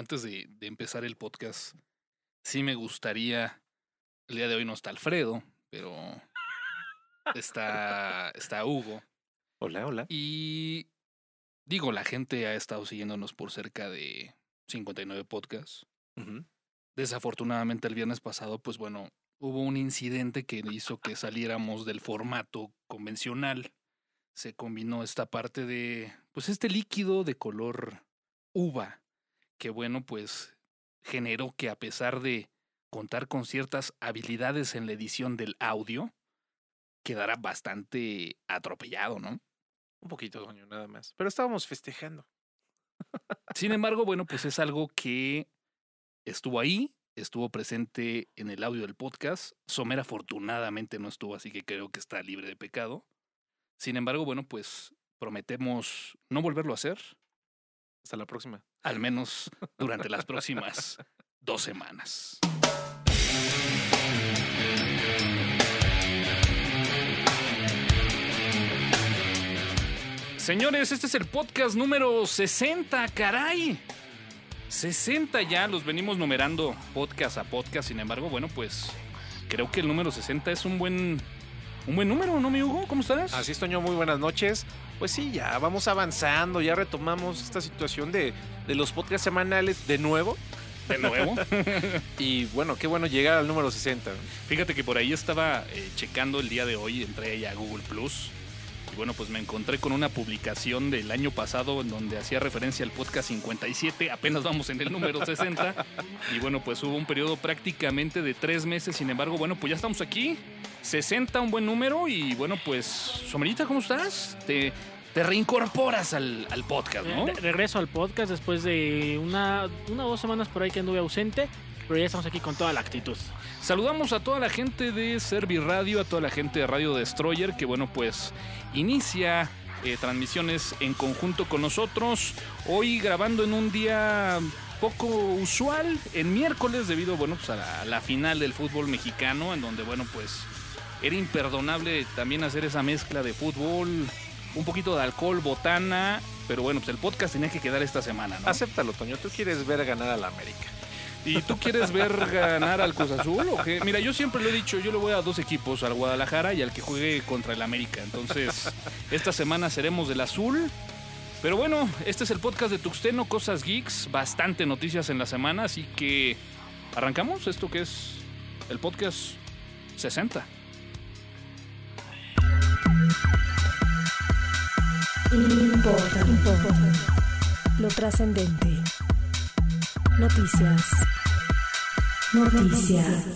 antes de, de empezar el podcast, sí me gustaría. El día de hoy no está Alfredo, pero está, está Hugo. Hola, hola. Y digo, la gente ha estado siguiéndonos por cerca de 59 podcasts. Desafortunadamente el viernes pasado, pues bueno, hubo un incidente que hizo que saliéramos del formato convencional. Se combinó esta parte de, pues este líquido de color uva, que bueno, pues generó que a pesar de contar con ciertas habilidades en la edición del audio, quedara bastante atropellado, ¿no? Un poquito, doño, nada más. Pero estábamos festejando. Sin embargo, bueno, pues es algo que estuvo ahí, estuvo presente en el audio del podcast. Somer afortunadamente no estuvo, así que creo que está libre de pecado. Sin embargo, bueno, pues prometemos no volverlo a hacer, Hasta la próxima. Al menos durante las próximas dos semanas. Señores, este es el podcast número 60, caray. 60 ya, los venimos numerando podcast a podcast. Sin embargo, bueno, pues creo que el número 60 es un buen un buen número, ¿no, mi Hugo? ¿Cómo estás? Así es, Toño, muy buenas noches. Pues sí, ya vamos avanzando, ya retomamos esta situación de, de los podcasts semanales de nuevo. de nuevo. Y bueno, qué bueno llegar al número 60. Fíjate que por ahí estaba eh, checando el día de hoy, entré ahí a Google Plus. Y bueno, pues me encontré con una publicación del año pasado en donde hacía referencia al podcast 57. Apenas vamos en el número 60. Y bueno, pues hubo un periodo prácticamente de tres meses. Sin embargo, bueno, pues ya estamos aquí. 60, un buen número. Y bueno, pues, Somerita, ¿cómo estás? Te, te reincorporas al, al podcast, ¿no? Eh, regreso al podcast después de una, una o dos semanas por ahí que anduve ausente, pero ya estamos aquí con toda la actitud. Saludamos a toda la gente de Serviradio, a toda la gente de Radio Destroyer, que bueno, pues inicia eh, transmisiones en conjunto con nosotros. Hoy grabando en un día poco usual, en miércoles, debido bueno, pues a la, a la final del fútbol mexicano, en donde bueno, pues era imperdonable también hacer esa mezcla de fútbol, un poquito de alcohol, botana, pero bueno, pues el podcast tenía que quedar esta semana, ¿no? Acéptalo, Toño. Tú quieres ver ganar a la América. ¿Y tú quieres ver ganar al Cruz Azul? Mira, yo siempre lo he dicho, yo le voy a dos equipos, al Guadalajara y al que juegue contra el América. Entonces, esta semana seremos del azul. Pero bueno, este es el podcast de Tuxteno, Cosas Geeks, bastante noticias en la semana, así que arrancamos esto que es el podcast 60. Importa, importa. Lo trascendente. Noticias. Noticias.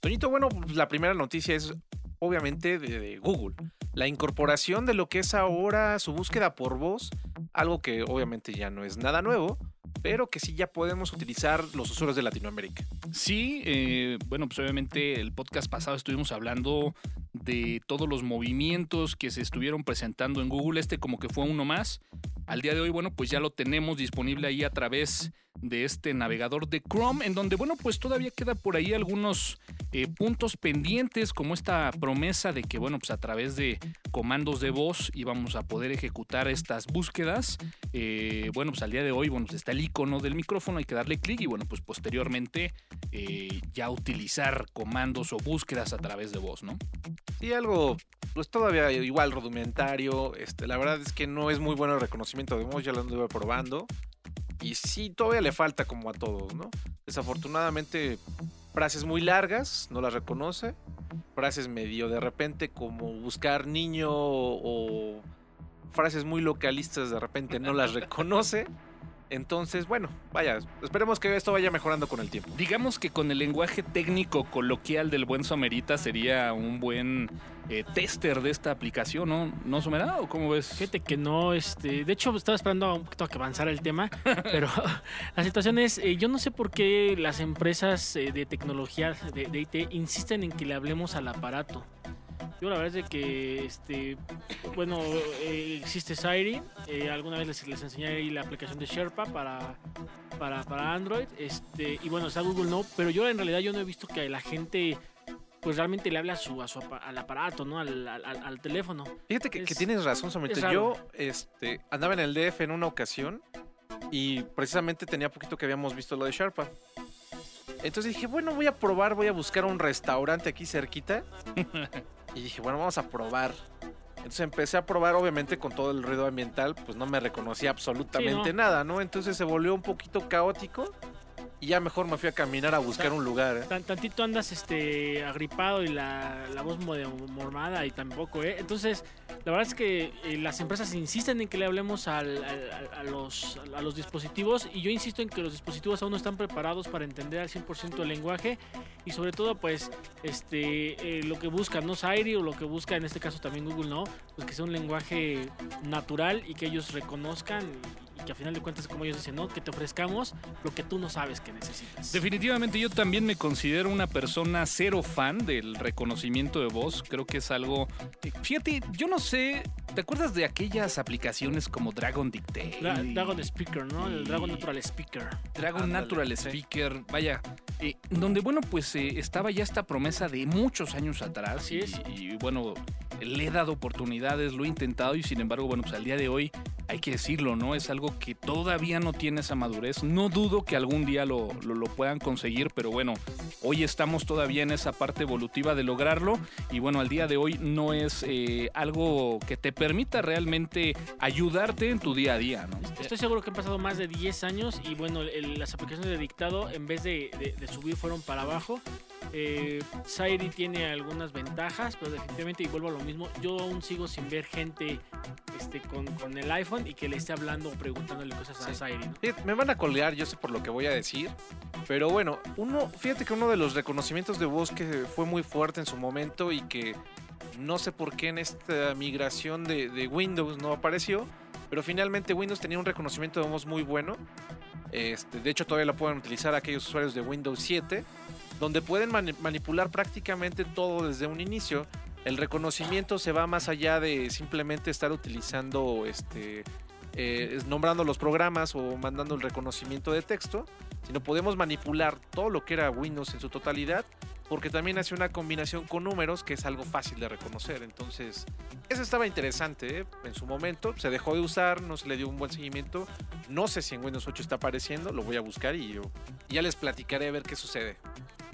Toñito, bueno, pues, la primera noticia es obviamente de, de Google. La incorporación de lo que es ahora su búsqueda por voz, algo que obviamente ya no es nada nuevo, pero que sí ya podemos utilizar los usuarios de Latinoamérica. Sí, eh, bueno, pues obviamente el podcast pasado estuvimos hablando de todos los movimientos que se estuvieron presentando en Google. Este como que fue uno más. Al día de hoy, bueno, pues ya lo tenemos disponible ahí a través de este navegador de Chrome, en donde, bueno, pues todavía queda por ahí algunos eh, puntos pendientes, como esta promesa de que, bueno, pues a través de comandos de voz íbamos a poder ejecutar estas búsquedas. Eh, bueno, pues al día de hoy, bueno, pues está el icono del micrófono, hay que darle clic y, bueno, pues posteriormente eh, ya utilizar comandos o búsquedas a través de voz, ¿no? Y algo, pues todavía igual rudimentario. Este, la verdad es que no es muy bueno el reconocimiento de voz, ya lo anduve probando. Y sí, todavía le falta como a todos, ¿no? Desafortunadamente, frases muy largas, no las reconoce. Frases medio de repente como buscar niño o frases muy localistas de repente no las reconoce. Entonces, bueno, vaya, esperemos que esto vaya mejorando con el tiempo. Digamos que con el lenguaje técnico coloquial del buen Somerita sería un buen eh, tester de esta aplicación, ¿no? ¿No Somera? ¿O cómo ves? Fíjate que no, este, de hecho estaba esperando un poquito a que avanzara el tema, pero la situación es, eh, yo no sé por qué las empresas eh, de tecnología de, de IT insisten en que le hablemos al aparato. Yo la verdad es de que, este, bueno, eh, existe Siri, eh, alguna vez les, les enseñé ahí la aplicación de Sherpa para, para, para Android, este, y bueno, está Google No, pero yo en realidad yo no he visto que la gente pues realmente le habla a su, a su al aparato, ¿no? Al, al- teléfono. Fíjate que, que Es- tienes razón, Samuel. Yo este, andaba en el DF en una ocasión y precisamente tenía poquito que habíamos visto lo de Sharpa. Entonces dije, bueno, voy a probar, voy a buscar un restaurante aquí cerquita. y dije, bueno, vamos a probar. Entonces empecé a probar, obviamente con todo el ruido ambiental, pues no me reconocía absolutamente Sí, nada, ¿no? Entonces se volvió un poquito caótico y ya mejor me fui a caminar a buscar un lugar. ¿eh? Tan- tantito andas este agripado y la, la voz mormada y tampoco, ¿eh? Entonces, la verdad es que eh, las empresas insisten en que le hablemos a, los, a los dispositivos y yo insisto en que los dispositivos aún no están preparados para entender al 100% el lenguaje y sobre todo, pues, este, eh, lo que busca, ¿no? Siri o lo que busca en este caso también Google, ¿no? Pues que sea un lenguaje natural y que ellos reconozcan y, que a final de cuentas, como ellos dicen, ¿no? Que te ofrezcamos lo que tú no sabes que necesitas. Definitivamente yo también me considero una persona cero fan del reconocimiento de voz. Creo que es algo... Fíjate, yo no sé, ¿te acuerdas de aquellas aplicaciones como Dragon Dictate? Dra- Dragon Speaker, ¿no? El Dragon Natural Speaker. Dragon Natural sí. Speaker, vaya, eh, donde bueno, pues eh, estaba ya esta promesa de muchos años atrás Así y, es. y, bueno, le he dado oportunidades, lo he intentado y sin embargo, bueno, pues al día de hoy hay que decirlo, ¿no? Es algo que todavía no tiene esa madurez. No dudo que algún día lo, lo, puedan conseguir, pero bueno, hoy estamos todavía en esa parte evolutiva de lograrlo y bueno, al día de hoy no es eh, algo que te permita realmente ayudarte en tu día a día, ¿no? Estoy seguro que han pasado más de 10 años y bueno, las aplicaciones de dictado en vez de subir fueron para abajo. Eh, Siri tiene algunas ventajas, pero definitivamente, y vuelvo a lo mismo, yo aún sigo sin ver gente este, con, con el iPhone y que le esté hablando o preguntándole cosas a Sí. Siri, ¿no? Fíjate, Me van a colgar, yo sé por lo que voy a decir. Pero bueno, uno, fíjate que uno de los reconocimientos de voz que fue muy fuerte en su momento y que no sé por qué en esta migración de, de Windows no apareció. Pero finalmente Windows tenía un reconocimiento de voz muy bueno. Este, de hecho, todavía lo pueden utilizar aquellos usuarios de Windows 7, donde pueden mani- manipular prácticamente todo desde un inicio. El reconocimiento se va más allá de simplemente estar utilizando, este, eh, nombrando los programas o mandando el reconocimiento de texto, sino podemos manipular todo lo que era Windows en su totalidad, porque también hace una combinación con números que es algo fácil de reconocer. Entonces, eso estaba interesante ¿eh? en su momento. Se dejó de usar, no se le dio un buen seguimiento. No sé si en Windows 8 está apareciendo, lo voy a buscar y yo ya les platicaré a ver qué sucede.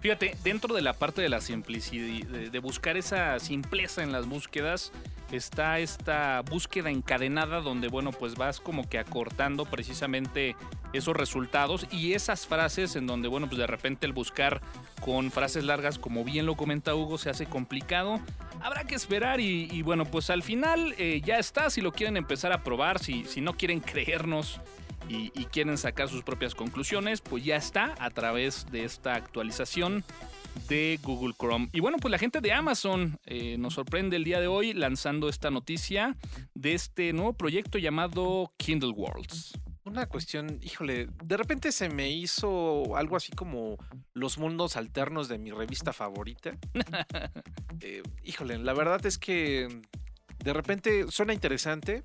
Fíjate, dentro de la parte de la simplicidad, de, buscar esa simpleza en las búsquedas, está esta búsqueda encadenada donde, bueno, pues vas como que acortando precisamente esos resultados y esas frases en donde, bueno, pues de repente el buscar con frases largas, como bien lo comenta Hugo, se hace complicado. Habrá que esperar y, bueno, pues al final eh, ya está, si lo quieren empezar a probar, si no quieren creernos y, y quieren sacar sus propias conclusiones, pues ya está a través de esta actualización de Google Chrome. Y bueno, pues la gente de Amazon eh, nos sorprende el día de hoy lanzando esta noticia de este nuevo proyecto llamado Kindle Worlds. Una cuestión, híjole, de repente se me hizo algo así como los mundos alternos de mi revista favorita. Eh, híjole, la verdad es que de repente suena interesante.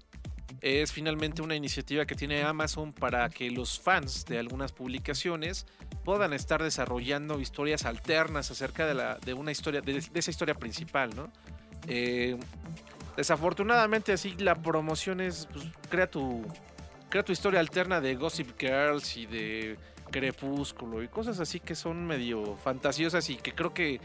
Es finalmente una iniciativa que tiene Amazon para que los fans de algunas publicaciones puedan estar desarrollando historias alternas acerca de, una historia, de, de esa historia principal, ¿no? Eh, desafortunadamente así la promoción es, pues, crea tu, crea tu historia alterna de Gossip Girls y de Crepúsculo y cosas así que son medio fantasiosas y que creo que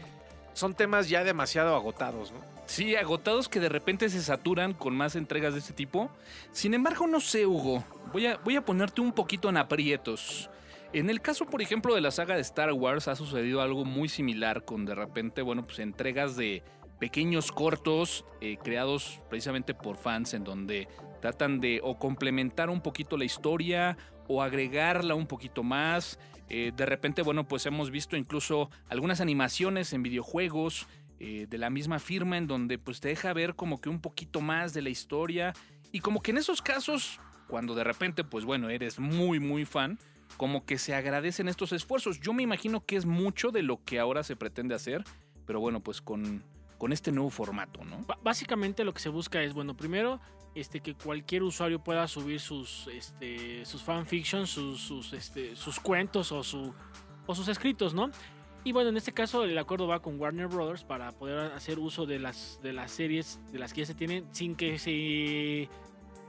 son temas ya demasiado agotados, ¿no? Sí, agotados que de repente se saturan con más entregas de este tipo. Sin embargo, no sé, Hugo. Voy a, voy a ponerte un poquito en aprietos. En el caso, por ejemplo, de la saga de Star Wars, ha sucedido algo muy similar con de repente, bueno, pues entregas de pequeños cortos eh, creados precisamente por fans en donde tratan de o complementar un poquito la historia o agregarla un poquito más. Eh, de repente, bueno, pues hemos visto incluso algunas animaciones en videojuegos eh, de la misma firma en donde pues te deja ver como que un poquito más de la historia y como que en esos casos, cuando de repente pues bueno, eres muy muy fan, como que se agradecen estos esfuerzos. Yo me imagino que es mucho de lo que ahora se pretende hacer, pero bueno, pues con, con este nuevo formato, ¿no? Básicamente lo que se busca es, bueno, primero, este, que cualquier usuario pueda subir sus, este, sus fanfictions, sus, sus, este, sus cuentos o, su, o sus escritos, ¿no? Y bueno, en este caso el acuerdo va con Warner Brothers para poder hacer uso de las, de las series de las que ya se tienen sin que se...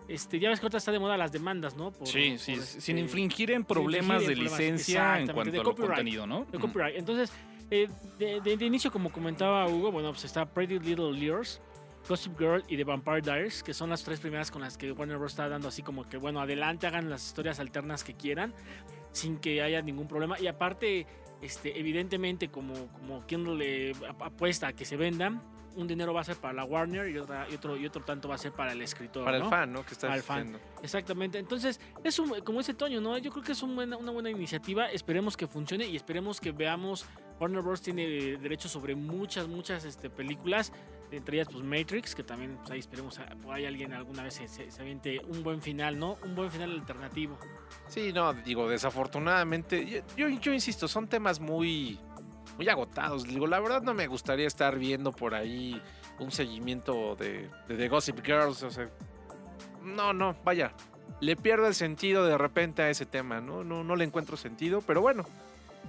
Este, ya ves que ahorita está de moda las demandas, ¿no? Por- sí, por, sí, este, sin infringir en problemas infringir en de problemas, licencia en cuanto de a lo copyright. contenido, ¿no? de copyright. Entonces, eh, de, de- de inicio, como comentaba Hugo, bueno, pues está Pretty Little Liars, Gossip Girl y The Vampire Diaries, que son las tres primeras con las que Warner Bros. está dando así como que, bueno, adelante, hagan las historias alternas que quieran, sin que haya ningún problema. Y aparte, este, evidentemente, como, como quien le ap- apuesta a que se vendan, un dinero va a ser para la Warner y, otra- y otro, y otro tanto va a ser para el escritor. Para ¿no? el fan, ¿no? Que está fan. diciendo. Exactamente. Entonces, es un, como dice Toño, ¿no? Yo creo que es un buena- una buena iniciativa. Esperemos que funcione y esperemos que veamos. Warner Bros. tiene eh, derechos sobre muchas, muchas este, películas. Entre ellas, pues Matrix, que también pues, ahí esperemos a- por ahí alguien alguna vez se, se, aviente un buen final, ¿no? Un buen final alternativo. Sí, no, digo, desafortunadamente, yo, insisto, son temas muy, muy agotados. Digo, la verdad no me gustaría estar viendo por ahí un seguimiento de, de Gossip Girls, o sea, no, no, vaya, le pierdo el sentido de repente a ese tema, ¿no? No, no le encuentro sentido, pero bueno,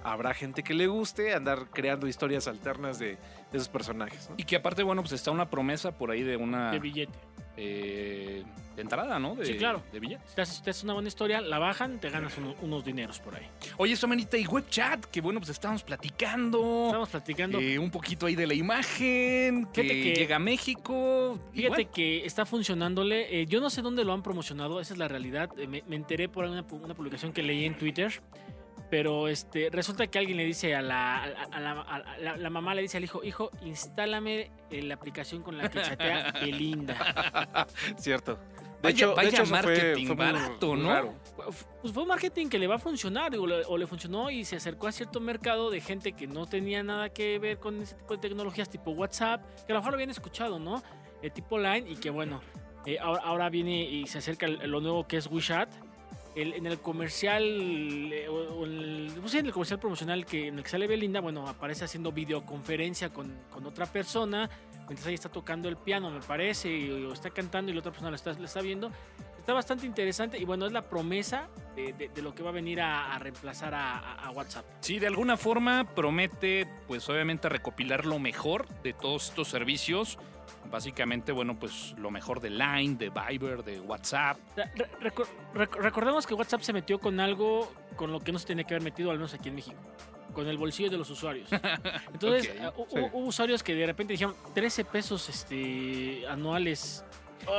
habrá gente que le guste andar creando historias alternas de, de esos personajes, ¿no? Y que aparte, bueno, pues está una promesa por ahí de una De billete. eh, de entrada, ¿no? De, Sí, claro. De billetes. Te haces, te haces una buena historia, la bajan, te ganas uno- unos dineros por ahí. Oye, Somanita, y WebChat, que bueno, pues estábamos platicando. Estamos platicando. eh, un poquito ahí de la imagen, que, llega a México. Fíjate bueno, que está funcionándole. eh, yo no sé dónde lo han promocionado, esa es la realidad. eh, me, me enteré por una, una publicación que leí en Twitter. Pero este, resulta que alguien le dice a la, a, a la, a la- la mamá, le dice al hijo, hijo, instálame eh, la aplicación con la que chatea Belinda. Cierto. De Vaya- hecho, de hecho, fue- marketing fue barato, ¿no? raro. Pues fue marketing que le va a funcionar o le, o le funcionó y se acercó a cierto mercado de gente que no tenía nada que ver con ese tipo de tecnologías tipo WhatsApp, que a lo mejor lo habían escuchado, ¿no? Eh, tipo Line y que bueno, eh, ahora, ahora viene y se acerca lo nuevo que es WeChat. El- en el comercial, eh, o- el, pues sí, en el comercial promocional que, en el que sale Belinda, bueno, aparece haciendo videoconferencia con, con otra persona, mientras ella está tocando el piano, me parece, y, o está cantando y la otra persona lo está, lo está viendo. Está bastante interesante y bueno, es la promesa de, de- de lo que va a venir a, a reemplazar a- a WhatsApp. Sí, de alguna forma promete, pues obviamente recopilar lo mejor de todos estos servicios. Básicamente, bueno, pues lo mejor de Line, de Viber, de WhatsApp. Re- reco- rec- recordemos que WhatsApp se metió con algo con lo que no se tenía que haber metido, al menos aquí en México. Con el bolsillo de los usuarios. Entonces, sí. hubo, usuarios que de repente dijeron 13 pesos este, anuales.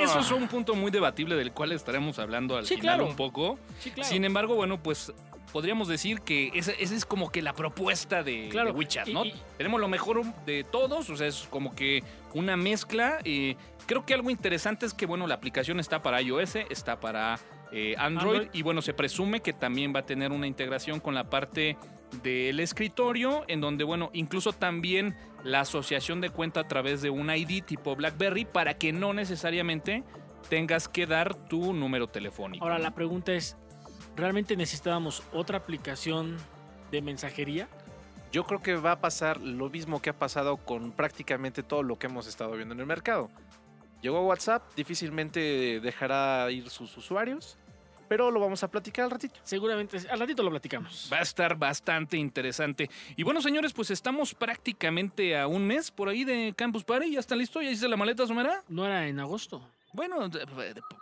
Eso Ah. es un punto muy debatible del cual estaremos hablando al Sí, final claro. un poco. Sí, claro. Sin embargo, bueno, pues podríamos decir que esa, esa es como que la propuesta de, Claro, de WeChat, y- ¿no? y- Tenemos lo mejor de todos, o sea, es como que una mezcla. eh, creo que algo interesante es que, bueno, la aplicación está para iOS, está para eh, Android, Android. y bueno, se presume que también va a tener una integración con la parte del escritorio, en donde, bueno, incluso también la asociación de cuenta a través de un ID tipo BlackBerry para que no necesariamente tengas que dar tu número telefónico. Ahora la pregunta es, ¿realmente necesitábamos otra aplicación de mensajería? Yo creo que va a pasar lo mismo que ha pasado con prácticamente todo lo que hemos estado viendo en el mercado. Llegó WhatsApp, difícilmente dejará ir sus usuarios, pero lo vamos a platicar al ratito. Seguramente, al ratito lo platicamos. Va a estar bastante interesante. Y bueno, señores, pues estamos prácticamente a un mes por ahí de Campus Party. ¿Ya está listo? ¿Ya hice la maleta, Sumera? No era en agosto. Bueno,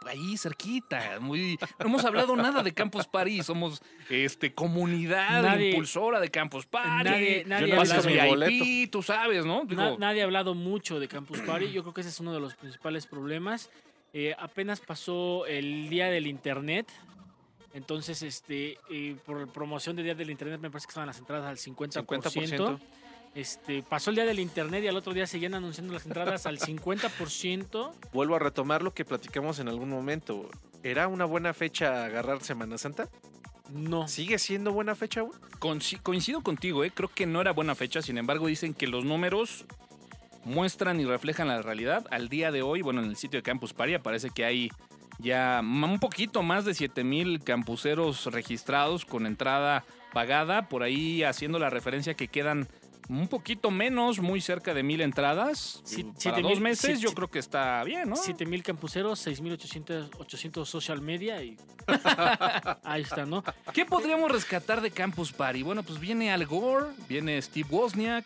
ahí cerquita, muy. No hemos hablado nada de Campus Party. Somos este comunidad Nadie- impulsora de Campus Party. nadie- nadie ha hablado- mi VIP, tú sabes, ¿no? Digo, Na- nadie ha hablado mucho de Campus Party. Yo creo que ese es uno de los principales problemas. Eh, apenas pasó el día del internet. Entonces, este, eh, por promoción del día del internet, me parece que estaban las entradas al 50%. 50%. Este, pasó el día del internet y al otro día seguían anunciando las entradas al 50%. Vuelvo a retomar lo que platicamos en algún momento. ¿Era una buena fecha agarrar Semana Santa? No. ¿Sigue siendo buena fecha, güey? Coincido contigo, ¿eh? creo que no era buena fecha, sin embargo dicen que los números muestran y reflejan la realidad. Al día de hoy, bueno, en el sitio de Campus Party aparece que hay ya un poquito más de 7000 campuseros registrados con entrada pagada, por ahí haciendo la referencia que quedan un poquito menos, muy cerca de mil entradas. Sí, Para siete dos mil- meses yo creo que está bien, ¿no? 7000 campuseros, 6800 800 social media y ahí está, ¿no? ¿Qué podríamos rescatar de Campus Party? Bueno, pues viene Al Gore, viene Steve Wozniak,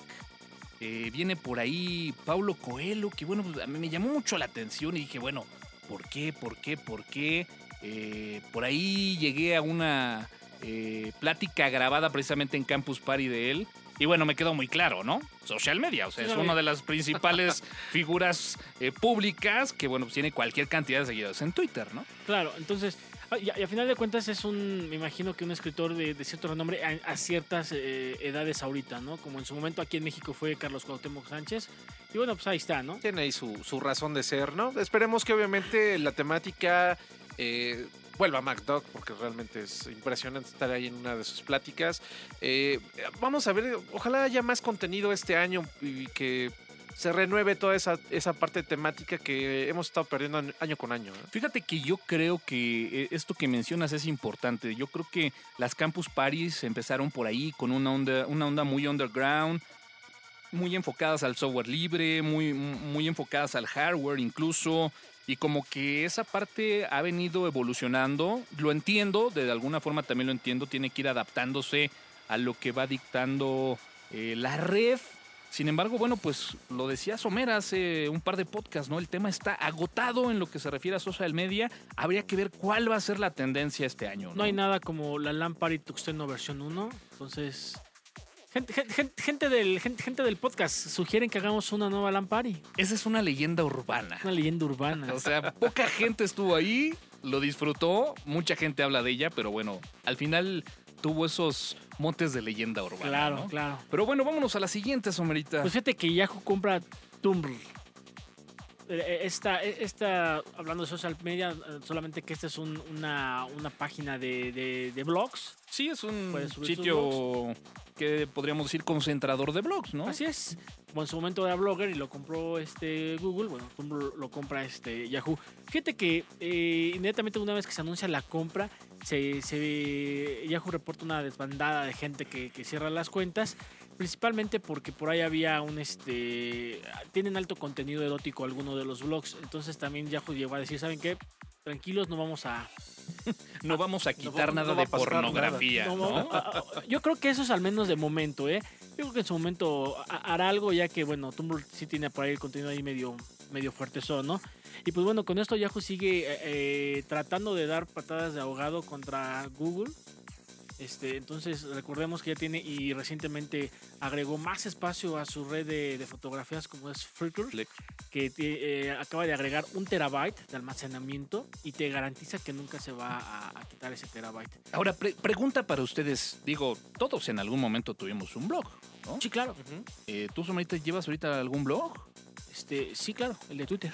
eh, viene por ahí Paulo Coelho, que bueno, pues a mí me llamó mucho la atención y dije, bueno, ¿por qué? ¿Por qué? ¿Por qué? Eh, por ahí llegué a una eh, plática grabada precisamente en Campus Party de él. Y bueno, me quedó muy claro, ¿no? Social media, o sea, es una de las principales figuras eh, públicas que, bueno, pues tiene cualquier cantidad de seguidores en Twitter, ¿no? Claro, entonces, ah, y a, y a final de cuentas es un, me imagino que un escritor de, de cierto renombre a, a ciertas eh, edades ahorita, ¿no? Como en su momento aquí en México fue Carlos Cuauhtémoc Sánchez. Y bueno, pues ahí está, ¿no? Tiene ahí su, su razón de ser, ¿no? Esperemos que obviamente la temática eh, vuelva a MacDoc, porque realmente es impresionante estar ahí en una de sus pláticas. Eh, vamos a ver, ojalá haya más contenido este año y que se renueve toda esa, esa parte temática que hemos estado perdiendo año- con año. ¿eh? Fíjate que yo creo que eh, esto que mencionas es importante. Yo creo que las campus parties empezaron por ahí con una onda, una onda muy underground, muy enfocadas al software libre, muy, muy enfocadas al hardware incluso. Y como que esa parte ha venido evolucionando. Lo entiendo, de alguna forma también lo entiendo. Tiene que ir adaptándose a lo que va dictando eh, la red. Sin embargo, bueno, pues lo decía Somer hace un par de podcasts, ¿no? El tema está agotado en lo que se refiere a social media. Habría que ver cuál va a ser la tendencia este año. No, No hay nada como la Lampari Tuxteno versión 1. Entonces, gente, gente, gente del, gente, gente del podcast sugieren que hagamos una nueva Lampari. Esa es una leyenda urbana. Una leyenda urbana. O sea, poca gente estuvo ahí, lo disfrutó, mucha gente habla de ella, pero bueno, al final tuvo esos montes de leyenda urbana. claro, ¿no? claro. Pero bueno, vámonos a la siguiente, Somerita. Pues fíjate que Yahoo compra Tumblr. Eh, Esta, esta, hablando de social media, eh, solamente que esta es un- una, una página de, de- de blogs. sí, es un sitio que podríamos decir concentrador de blogs, ¿no? Así es. Bueno, en su momento era blogger y lo compró este Google. Bueno, lo compra este Yahoo. Fíjate que eh, inmediatamente una vez que se anuncia la compra, se, se- Yahoo reporta una desbandada de gente que, que cierra las cuentas. Principalmente porque por ahí había un este. Tienen alto contenido erótico algunos de los blogs. Entonces también Yahoo llegó a decir: ¿saben qué? Tranquilos, no vamos a, No vamos a quitar no nada de pornografía, no, ¿no? no, Yo creo que eso es al menos de momento, ¿eh? Yo creo que en su momento ha- hará algo, ya que, bueno, Tumblr sí tiene por ahí el contenido ahí medio, medio fuerte, ¿no? Y pues bueno, con esto Yahoo sigue eh, eh, tratando de dar patadas de ahogado contra Google. Este, entonces recordemos que ya tiene y recientemente agregó más espacio a su red de, de fotografías como es Flickr, que te- eh, acaba de agregar un terabyte de almacenamiento y te garantiza que nunca se va a, a quitar ese terabyte. Ahora, pre- pregunta para ustedes. Digo, todos en algún momento tuvimos un blog, ¿no? Sí, claro. Eh, ¿Tú, Somerita, llevas ahorita algún blog? Este, sí, claro, el de Twitter.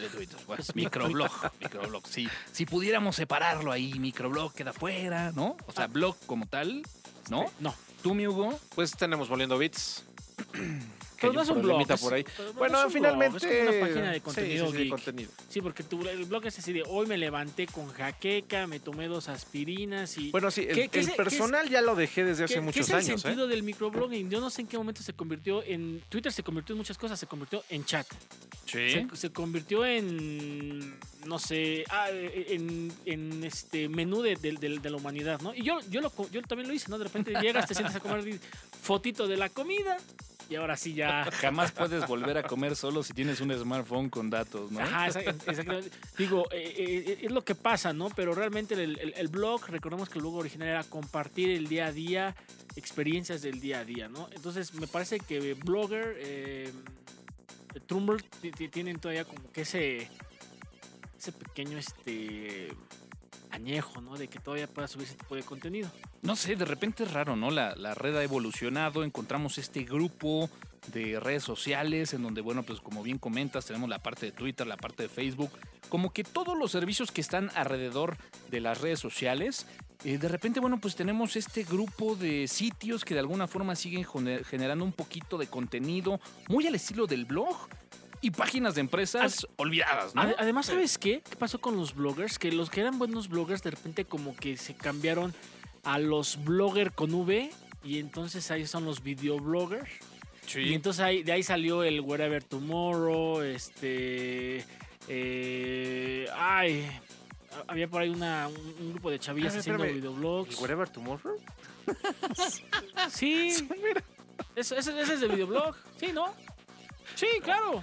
De Twitter, bueno, microblog, microblog. Sí, si pudiéramos separarlo ahí, microblog queda fuera, ¿no? O sea, blog como tal, ¿no? No. ¿Tú, mi Hugo? Pues tenemos Volviendo Bits. Que Pero hay no un es un blog. problemita por ahí. Bueno, un blog, finalmente. es una página de contenido sí, sí, de geek. contenido. Sí, porque tu- el blog es así de hoy me levanté con jaqueca, me tomé dos aspirinas y. Bueno, sí, el, ¿Qué- qué el es- qué es- personal ya lo dejé desde ¿Qué- hace muchos es el años. ¿eh? sentido del microblogging? Yo no sé en qué momento se convirtió en. Twitter se convirtió en muchas cosas, se convirtió en chat. Sí. Se, se convirtió en. No sé. ah, en, en este menú de, de- de- de la humanidad, ¿no? Y yo, yo, lo, yo también lo hice, ¿no? De repente llegas, te sientas a comer fotito de la comida. Y ahora sí ya. Jamás puedes volver a comer solo si tienes un smartphone con datos, ¿no? Ajá, exactamente. Digo, eh, eh, es lo que pasa, ¿no? Pero realmente el, el- el blog, recordemos que el blog original era compartir el día a día, experiencias del día a día, ¿no? Entonces me parece que Blogger, eh, ti- tienen todavía como que ese, ese pequeño este añejo, ¿no? De que todavía pueda subir ese tipo de contenido. No sé, de repente es raro, ¿no? La, la red ha evolucionado, encontramos este grupo de redes sociales en donde, bueno, pues como bien comentas, tenemos la parte de Twitter, la parte de Facebook, como que todos los servicios que están alrededor de las redes sociales, eh, de repente, bueno, pues tenemos este grupo de sitios que de alguna forma siguen gener- generando un poquito de contenido, muy al estilo del blog. Y páginas de empresas olvidadas, ¿no? Ade- Además, ¿sabes qué? ¿Qué pasó con los bloggers? Que los que eran buenos bloggers de repente como que se cambiaron a los blogger con V Y entonces ahí son los videobloggers. Y Sí. entonces ahí, de ahí salió el Wherever Tomorrow, este... eh, ay, había por ahí una, un, un grupo de chavillas haciendo videoblogs. Whatever Tomorrow. Sí, ese, ese- ese es de videoblog. Sí, ¿no? Sí, claro.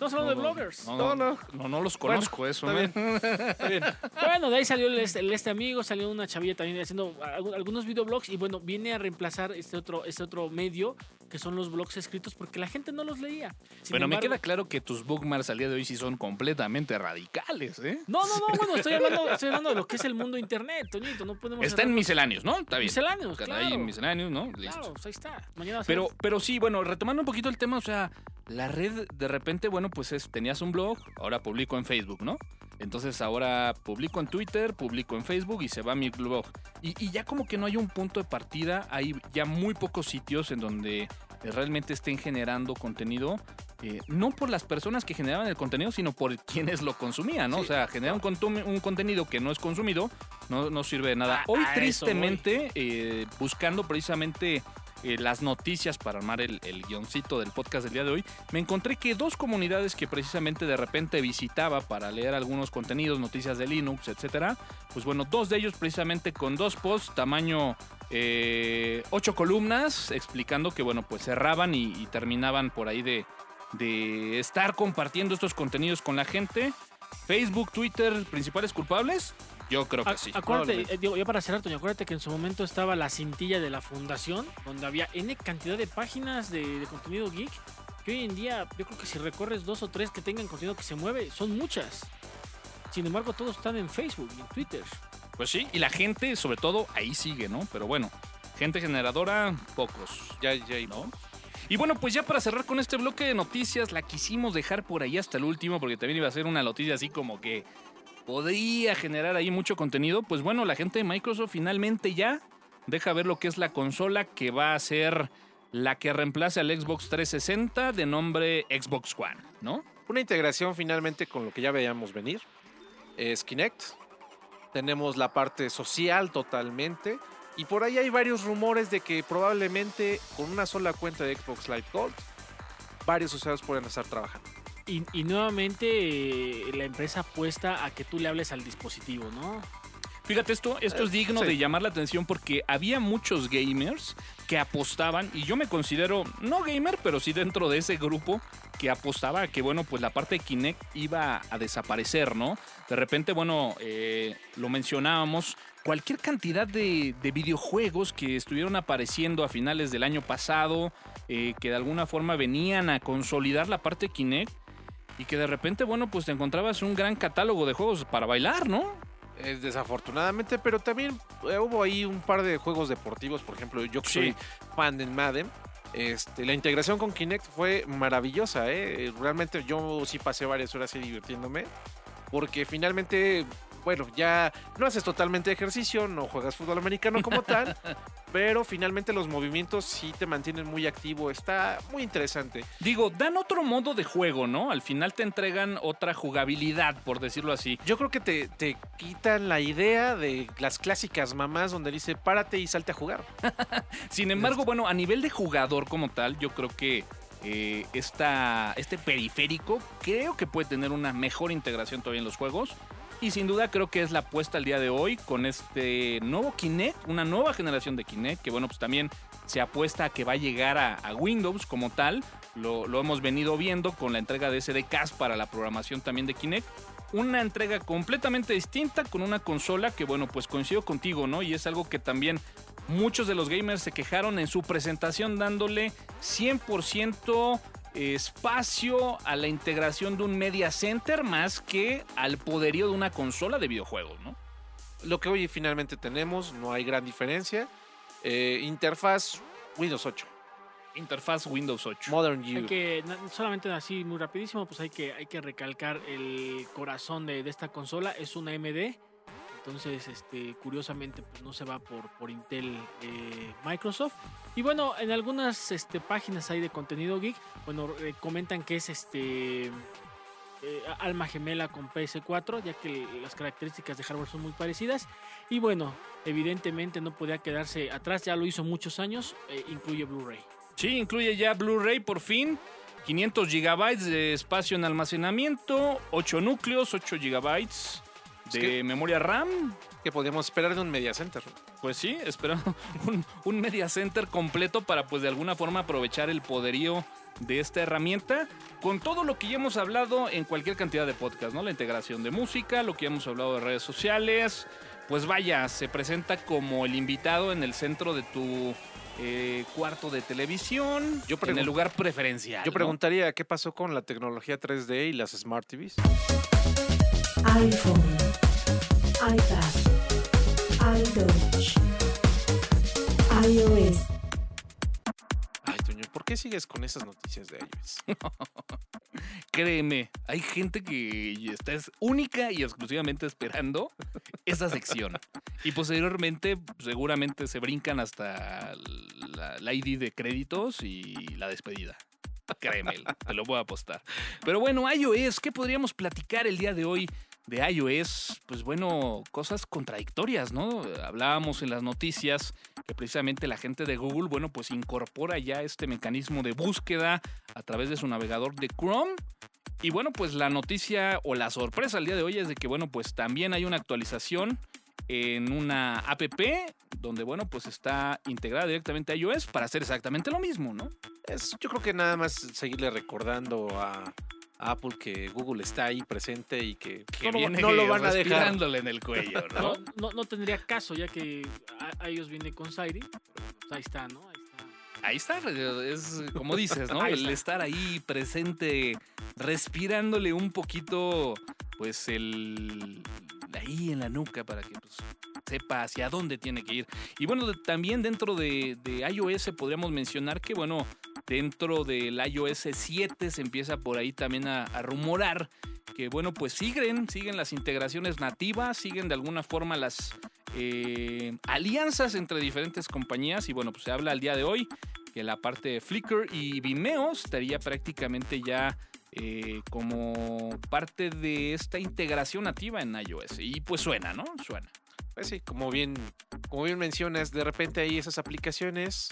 Estamos hablando de bloggers. No, No, no, no. los conozco eso. está ¿eh? bien. Está bien. Bueno, de ahí salió el, este, el este amigo, salió una chavilla también haciendo algu- algunos videoblogs y bueno, viene a reemplazar este otro, este otro medio que son los blogs escritos porque la gente no los leía. Sin Bueno, me queda claro que tus bookmarks al día de hoy sí son completamente radicales, ¿eh? No, no, no, bueno, estoy hablando, estoy hablando de lo que es el mundo internet, Toñito, no podemos... Está en misceláneos, ¿no? Está bien. Misceláneos, Ahí claro. en misceláneos, ¿no? Listo. Claro, pues ahí está. Mañana Pero, pero sí, bueno, retomando un poquito el tema, o sea, la red de repente, bueno, pues es, tenías un blog, ahora publico en Facebook, ¿no? Entonces ahora publico en Twitter, publico en Facebook y se va mi blog. Y, y ya como que no hay un punto de partida, hay ya muy pocos sitios en donde eh, realmente estén generando contenido, eh, no por las personas que generaban el contenido, sino por quienes lo consumían, ¿no? Sí. O sea, generar un, contenido que no es consumido no, no sirve de nada. Hoy tristemente, eh, buscando precisamente eh, las noticias para armar el, guioncito del podcast del día de hoy, me encontré que dos comunidades que precisamente de repente visitaba para leer algunos contenidos, noticias de Linux, etcétera, pues bueno, dos de ellos precisamente con dos posts tamaño eh, ocho columnas, explicando que bueno, pues cerraban y, y terminaban por ahí de, de estar compartiendo estos contenidos con la gente. Facebook, Twitter, principales culpables, yo creo que A- sí. Acuérdate, eh, digo, ya para cerrar, Toño, acuérdate que en su momento estaba la cintilla de la fundación, donde había N cantidad de páginas de, de contenido geek, que hoy en día, yo creo que si recorres dos o tres que tengan contenido que se mueve, son muchas. Sin embargo, todos están en Facebook y en Twitter. Pues sí, y la gente, sobre todo, ahí sigue, ¿no? Pero bueno, gente generadora, pocos. Ya, ya, y ¿no? Y bueno, pues ya para cerrar con este bloque de noticias, la quisimos dejar por ahí hasta el último, porque también iba a ser una noticia así como que podría generar ahí mucho contenido. Pues bueno, la gente de Microsoft finalmente ya deja ver lo que es la consola que va a ser la que reemplace al Xbox 360 de nombre Xbox One, ¿no? Una integración finalmente con lo que ya veíamos venir. Es Kinect. Tenemos la parte social totalmente. Y por ahí hay varios rumores de que probablemente con una sola cuenta de Xbox Live Gold, varios usuarios pueden estar trabajando. Y, y nuevamente eh, la empresa apuesta a que tú le hables al dispositivo, ¿no? Fíjate, esto, esto Eh, es digno sí. de llamar la atención porque había muchos gamers que apostaban, y yo me considero no gamer, pero sí dentro de ese grupo que apostaba a que, bueno, pues la parte de Kinect iba a desaparecer, ¿no? De repente, bueno, eh, lo mencionábamos, cualquier cantidad de, de videojuegos que estuvieron apareciendo a finales del año pasado, eh, que de alguna forma venían a consolidar la parte de Kinect, y que de repente, bueno, pues te encontrabas un gran catálogo de juegos para bailar, ¿no? Es desafortunadamente, pero también eh, hubo ahí un par de juegos deportivos, por ejemplo, yo que Sí. soy fan de Madden. Este, la integración con Kinect fue maravillosa, ¿eh? Realmente yo sí pasé varias horas ahí divirtiéndome, porque finalmente, bueno, ya no haces totalmente ejercicio, no juegas fútbol americano como tal, pero finalmente los movimientos sí te mantienen muy activo, está muy interesante. Digo, dan otro modo de juego, ¿no? Al final te entregan otra jugabilidad, por decirlo así. Yo creo que te, te quitan la idea de las clásicas mamás donde dice párate y salte a jugar. Sin embargo, bueno, a nivel de jugador como tal, yo creo que eh, esta- este periférico creo que puede tener una mejor integración todavía en los juegos. Y sin duda creo que es la apuesta al día de hoy con este nuevo Kinect, una nueva generación de Kinect, que bueno, pues también se apuesta a que va a llegar a, Windows como tal. Lo, lo hemos venido viendo con la entrega de SDKs para la programación también de Kinect. Una entrega completamente distinta con una consola que, bueno, pues coincido contigo, ¿no? Y es algo que también muchos de los gamers se quejaron en su presentación dándole 100% espacio a la integración de un media center más que al poderío de una consola de videojuegos, ¿no? Lo que hoy finalmente tenemos, no hay gran diferencia. Eh, interfaz Windows 8, Interfaz Windows 8. Modern Hay U. que, solamente así muy rapidísimo, pues hay que, hay que recalcar el corazón de, de esta consola, es una AMD. Entonces, este, curiosamente, pues no se va por, por Intel eh, Microsoft. Y bueno, en algunas este, páginas ahí de contenido geek, bueno, eh, comentan que es este eh, alma gemela con PS4, ya que las características de hardware son muy parecidas. Y bueno, evidentemente no podía quedarse atrás, ya lo hizo muchos años, incluye Blu-ray. Sí, incluye ya Blu-ray por fin. 500 gigabytes de espacio en almacenamiento, 8 núcleos, 8 gigabytes Es de que- memoria RAM. Que podríamos esperar de un media center. Pues sí, esperando un, un media center completo para pues de alguna forma aprovechar el poderío de esta herramienta con todo lo que ya hemos hablado en cualquier cantidad de podcast, ¿no? La integración de música, lo que ya hemos hablado de redes sociales. Pues vaya, se presenta como el invitado en el centro de tu eh, cuarto de televisión, Yo en el lugar preferencial. Yo ¿no? preguntaría qué pasó con la tecnología 3D y las Smart TVs. iPhone, iPad, iTouch, iOS, Ay, Toño, ¿por qué sigues con esas noticias de iOS? Créeme, hay gente que está es única y exclusivamente esperando esa sección. Y posteriormente, seguramente se brincan hasta la, la ID de créditos y la despedida. Créeme, te lo voy a apostar. Pero bueno, iOS, ¿qué podríamos platicar el día de hoy de iOS? Pues bueno, cosas contradictorias, ¿no? Hablábamos en las noticias que precisamente la gente de Google, bueno, pues incorpora ya este mecanismo de búsqueda a través de su navegador de Chrome. Y bueno, pues la noticia o la sorpresa el día de hoy es de que, bueno, pues también hay una actualización en una app donde, bueno, pues está integrada directamente a iOS para hacer exactamente lo mismo, ¿no? Es, yo creo que nada más seguirle recordando a Apple que Google está ahí presente y que, Que no, lo- viene no lo van a dejar. respirándole en el cuello, No, ¿no? tendría caso, ya que a, a ellos viene con Siri. Pues ahí está, ¿no? Ahí está. Ahí está, es como dices, ¿no? El estar ahí presente, respirándole un poquito, pues el ahí en la nuca para que pues, sepa hacia dónde tiene que ir. Y bueno, también dentro de, de iOS podríamos mencionar que, bueno, dentro del iOS 7 se empieza por ahí también a, a rumorar que, bueno, pues siguen, siguen las integraciones nativas, siguen de alguna forma las eh, alianzas entre diferentes compañías y bueno, pues se habla al día de hoy que la parte de Flickr y Vimeo estaría prácticamente ya eh, como parte de esta integración nativa en iOS. Y pues suena, ¿no? Suena. Pues sí, como bien, como bien mencionas, de repente hay esas aplicaciones.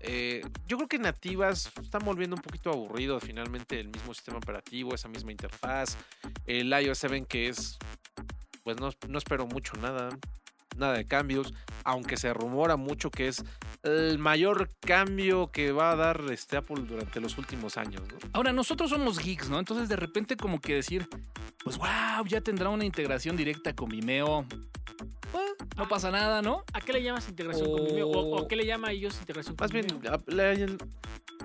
Eh, yo creo que nativas están volviendo un poquito aburrido finalmente el mismo sistema operativo, esa misma interfaz. El iOS 7 que es, pues no, no espero mucho nada, nada de cambios, aunque se rumora mucho que es el mayor cambio que va a dar este Apple durante los últimos años. ¿no? Ahora, nosotros somos geeks, ¿no? Entonces de repente como que decir, pues wow, ya tendrá una integración directa con Vimeo. Pues, no pasa nada, ¿no? ¿A qué le llamas integración con Vimeo? ¿O, o O- qué le llama a ellos integración con Más bien, Vimeo? la, la-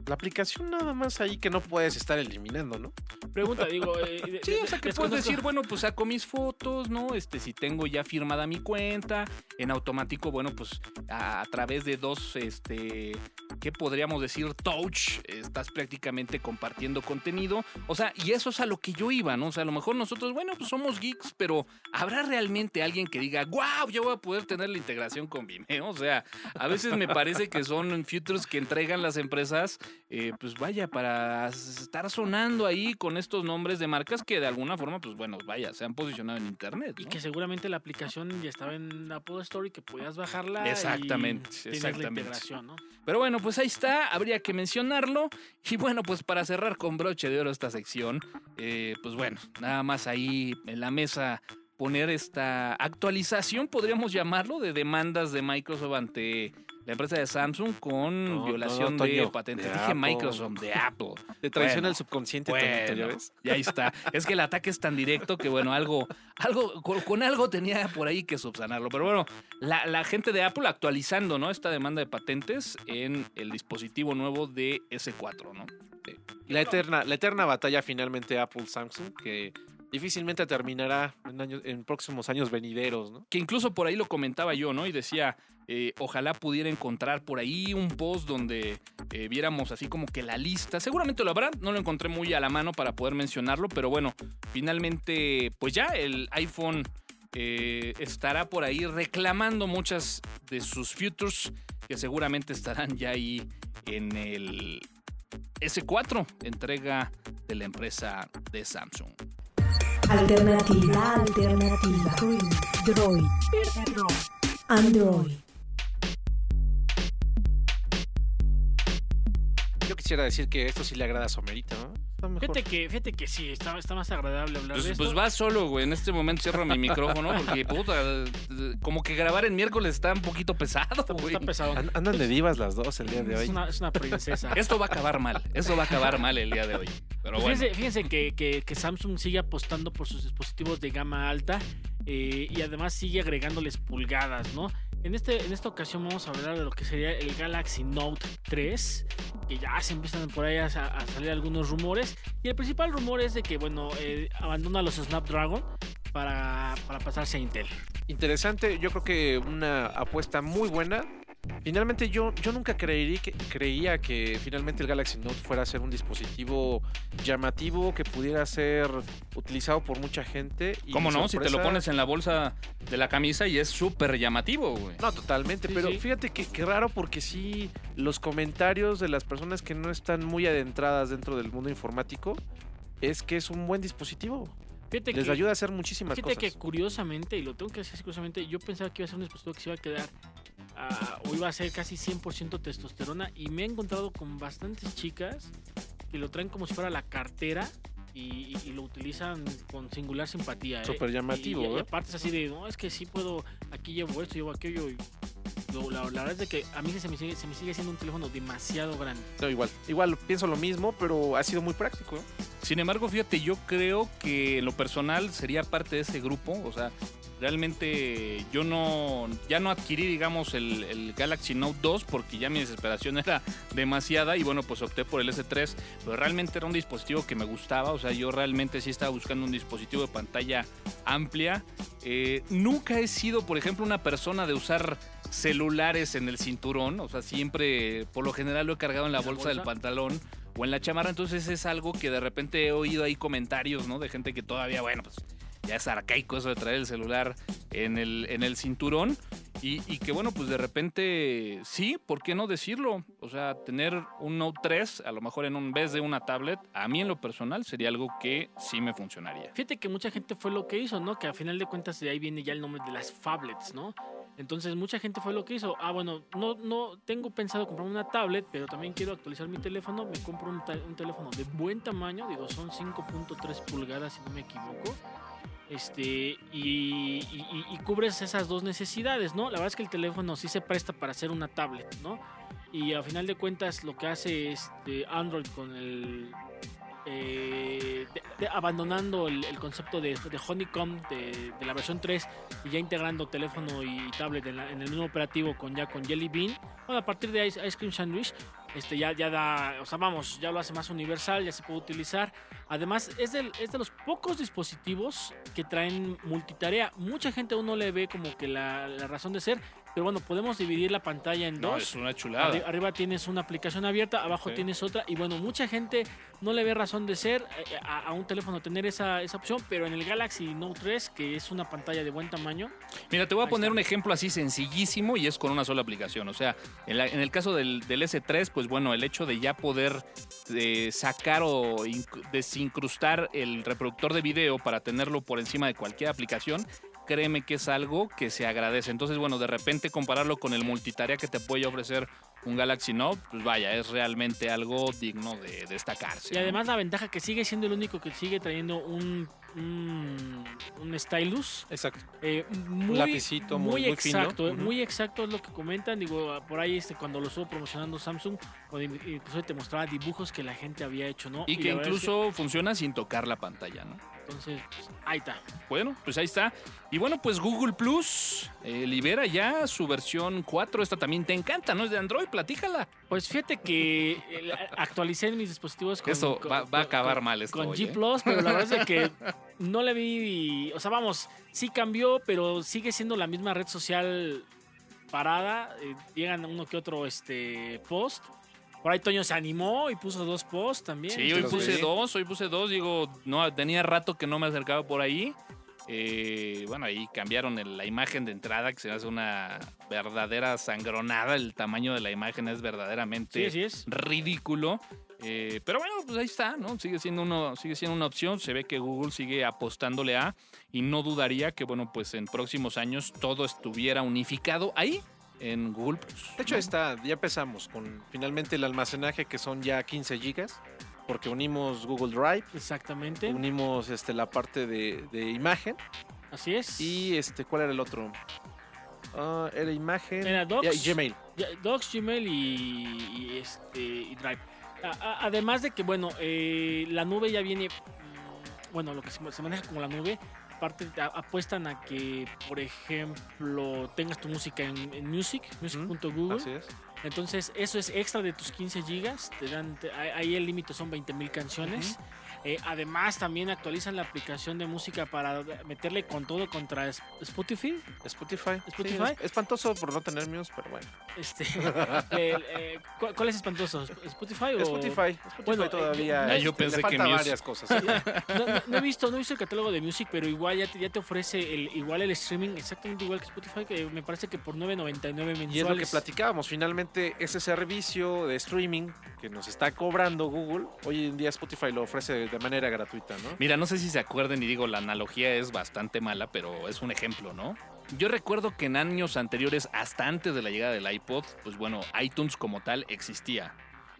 la aplicación nada más ahí que no puedes estar eliminando, ¿no? Pregunta, digo. eh, de- Sí, o sea que puedes decir, bueno, pues saco mis fotos, ¿no? Este, si tengo ya firmada mi cuenta, en automático, bueno, pues a, a través de dos, este, ¿qué podríamos decir? Touch, estás prácticamente compartiendo contenido. O sea, y eso es a lo que yo iba, ¿no? O sea, a lo mejor nosotros, bueno, pues somos geeks, pero ¿habrá realmente alguien que diga, wow, yo voy a poder tener la integración con Vimeo? O sea, a veces me parece que son features que entregan las empresas, eh, pues vaya, para estar sonando ahí con estos nombres de marcas que de alguna forma, pues bueno, vaya, se han posicionado en Internet. Y que seguramente la aplicación ya estaba en Apple Store y que podías bajarla. y Exactamente, tienes la exactamente. integración, ¿no? Pero bueno, pues ahí está, habría que mencionarlo. Y bueno, pues para cerrar con broche de oro esta sección, eh, pues bueno, nada más ahí en la mesa poner esta actualización, podríamos llamarlo, de demandas de Microsoft ante la empresa de Samsung con No, violación no, de Toño, patentes. de Dije Apple. Microsoft, de Apple. Te traiciona Bueno, el subconsciente, Toñito, ¿ya Bueno, ves? y ahí está. Es que el ataque es tan directo que, bueno, algo, algo con, con algo tenía por ahí que subsanarlo. Pero bueno, la, la gente de Apple actualizando, ¿no? Esta demanda de patentes en el dispositivo nuevo de S4, ¿no? La eterna, la eterna batalla finalmente Apple-Samsung, que difícilmente terminará en, próximos años venideros, ¿no? Que incluso por ahí lo comentaba yo, ¿no? Y decía, eh, ojalá pudiera encontrar por ahí un post donde eh, viéramos así como que la lista. Seguramente lo habrá, no lo encontré muy a la mano para poder mencionarlo, pero bueno, finalmente, pues ya el iPhone eh, estará por ahí reclamando muchas de sus futures que seguramente estarán ya ahí en el S4, entrega de la empresa de Samsung. Alternativa, alternativa. Droid. Android. Yo quisiera decir que esto sí le agrada a Somerita, ¿no? Fíjate que, fíjate que sí, está, está más agradable hablar de Pues, esto. pues va solo, güey. En este momento cierro mi micrófono porque, puta, como que grabar en miércoles está un poquito pesado, Está, güey. está pesado. An- Andan de divas las dos el día de Es hoy. una, es una princesa. Esto va a acabar mal. Esto va a acabar mal el día de hoy. Pero Pues bueno. fíjense, fíjense que, que- que Samsung sigue apostando por sus dispositivos de gama alta eh, y además sigue agregándoles pulgadas, ¿no? En, este, en esta ocasión vamos a hablar de lo que sería el Galaxy Note 3, que ya se empiezan por ahí a, salir algunos rumores. Y el principal rumor es de que, bueno, eh, abandona los Snapdragon para, para pasarse a Intel. Interesante, yo creo que una apuesta muy buena. Finalmente yo, yo nunca creerí que, creía que finalmente el Galaxy Note fuera a ser un dispositivo llamativo que pudiera ser utilizado por mucha gente. y ¿Cómo no? Si te lo pones en la bolsa de la camisa y es súper llamativo, güey. No, totalmente, Sí, pero sí. fíjate que, que raro porque sí, los comentarios de las personas que no están muy adentradas dentro del mundo informático es que es un buen dispositivo. Fíjate Les que- ayuda a hacer muchísimas Fíjate cosas. que curiosamente, y lo tengo que decir curiosamente, yo pensaba que iba a ser un dispositivo que se iba a quedar ah, o iba a ser casi 100% testosterona y me he encontrado con bastantes chicas que lo traen como si fuera la cartera y, y- y lo utilizan con singular simpatía. ¿eh? Súper llamativo, Y, y- y ¿eh? aparte es así de, no, es que sí puedo, aquí llevo esto, llevo aquello. Y lo- la, la verdad es que a mí se me, sigue, se me sigue siendo un teléfono demasiado grande. No, igual, igual pienso lo mismo, pero ha sido muy práctico. ¿eh? Sin embargo, fíjate, yo creo que lo personal sería parte de ese grupo. O sea, realmente yo no, ya no adquirí, digamos, el, el Galaxy Note 2 porque ya mi desesperación era demasiada y bueno, pues opté por el S3. Pero realmente era un dispositivo que me gustaba. O sea, yo realmente sí estaba buscando un dispositivo de pantalla amplia. Eh, nunca he sido, por ejemplo, una persona de usar celulares en el cinturón. O sea, siempre, por lo general, lo he cargado en la ¿En la bolsa del bolsa? pantalón o en la chamarra. Entonces es algo que de repente he oído ahí comentarios, ¿no? De gente que todavía, bueno, pues ya es arcaico eso de traer el celular en el, en el cinturón. Y, y que bueno, pues de repente, sí, ¿por qué no decirlo? O sea, tener un Note 3, a lo mejor en un vez de una tablet, a mí en lo personal sería algo que sí me funcionaría. Fíjate que mucha gente fue lo que hizo, ¿no? Que a final de cuentas de ahí viene ya el nombre de las phablets, ¿no? Entonces mucha gente fue lo que hizo. Ah, bueno, no, no tengo pensado comprarme una tablet, pero también quiero actualizar mi teléfono. Me compro un, un teléfono de buen tamaño, digo, son 5.3 pulgadas si no me equivoco. Este, y, cubres esas dos necesidades, ¿no? La verdad es que el teléfono sí se presta para hacer una tablet, ¿no? Y a final de cuentas lo que hace Android con el eh, abandonando el, concepto de, Honeycomb de, la versión 3 y ya integrando teléfono y tablet en, la- el mismo operativo con ya con Jelly Bean. Bueno, a partir de Ice Cream Sandwich, este ya, ya da, o sea, vamos, ya lo hace más universal, ya se puede utilizar. Además, es, del- es de los pocos dispositivos que traen multitarea. Mucha gente aún no le ve como que la, la razón de ser, pero bueno, podemos dividir la pantalla en No, dos. es una chulada. Arri- arriba tienes una aplicación abierta, abajo Sí. tienes otra. Y bueno, mucha gente no le ve razón de ser eh, a, a un teléfono tener esa, esa opción, pero en el Galaxy Note 3, que es una pantalla de buen tamaño, Mira, te voy a poner está. un ejemplo así sencillísimo y es con una sola aplicación. O sea, en, la- en el caso del, del S3, pues bueno, el hecho de ya poder eh, sacar o inc- desincrustar el reproductor de video para tenerlo por encima de cualquier aplicación, créeme que es algo que se agradece. Entonces, bueno, de repente compararlo con el multitarea que te puede ofrecer un Galaxy Note, pues vaya, es realmente algo digno de destacarse. Y ¿no? además la ventaja que sigue siendo el único que sigue trayendo un, un, un stylus. Exacto. eh, muy, lapicito muy- muy fino. exacto, eh, Ujú. muy exacto es lo que comentan. Digo, por ahí este, cuando lo estuvo promocionando Samsung, incluso te mostraba dibujos que la gente había hecho, ¿no? y que es incluso funciona sin tocar la pantalla, ¿no? Entonces, pues, ahí está. Bueno, pues ahí está. Y bueno, pues Google Plus eh, libera ya su versión 4. Esta también te encanta, ¿no? Es de Android, platíjala. Pues fíjate que eh, actualicé mis dispositivos con, Eso va, va a acabar con- mal esto. con hoy, G ¿eh? Plus, pero la verdad es que no le vi, o sea, vamos, sí cambió, pero sigue siendo la misma red social parada. eh, llegan uno que otro este post. Por ahí Toño se animó y puso dos posts también. Sí, hoy puse dos, hoy puse dos. Digo, no, tenía rato que no me acercaba por ahí. Eh, bueno, ahí cambiaron el- la imagen de entrada, que se me hace una verdadera sangronada. El tamaño de la imagen es Sí, verdaderamente es. ridículo. Eh, pero bueno, pues ahí está, ¿no? Sigue siendo, uno, sigue siendo una opción. Se ve que Google sigue apostándole a y no dudaría que, bueno, pues en próximos años todo estuviera unificado ahí en Google Plus. De hecho, está, ya empezamos con finalmente el almacenaje que son ya 15 gigas, porque unimos Google Drive, Exactamente. unimos este, la parte de, de imagen Así es. y este, ¿cuál era el otro? Ah, era imagen Era Docs. Gmail. Docs, Gmail y, y, este, y Drive. A- a- además de que, bueno, eh, la nube ya viene, mm, bueno, lo que se, se maneja como la nube, aparte a- apuestan a que, por ejemplo, tengas tu música en, en Music, music.google. Así es. Entonces, eso es extra de tus 15 gigas. Te dan, te- ahí- el límite son 20.000 canciones. Eh, además, también actualizan la aplicación de música para meterle con todo contra Spotify. Spotify. Sí, Spotify. es- espantoso por no tener Muse, pero bueno. Este, el, eh, ¿cuál, cuál es espantoso? ¿Spotify o...? Spotify. Spotify Bueno, eh, todavía. no- Ah, yo este, pensé le que falta Muse. varias cosas. No, no- no he visto, no he visto el catálogo de Music, pero igual ya te, ya te ofrece el, igual el streaming exactamente igual que Spotify, que me parece que por 9.99 mensuales. Y es lo que platicábamos. Finalmente, ese servicio de streaming que nos está cobrando Google, hoy en día Spotify lo ofrece de manera gratuita, ¿no? Mira, no sé si se acuerden y digo, la analogía es bastante mala, pero es un ejemplo, ¿no? Yo recuerdo que en años anteriores, hasta antes de la llegada del iPod, pues bueno, iTunes como tal existía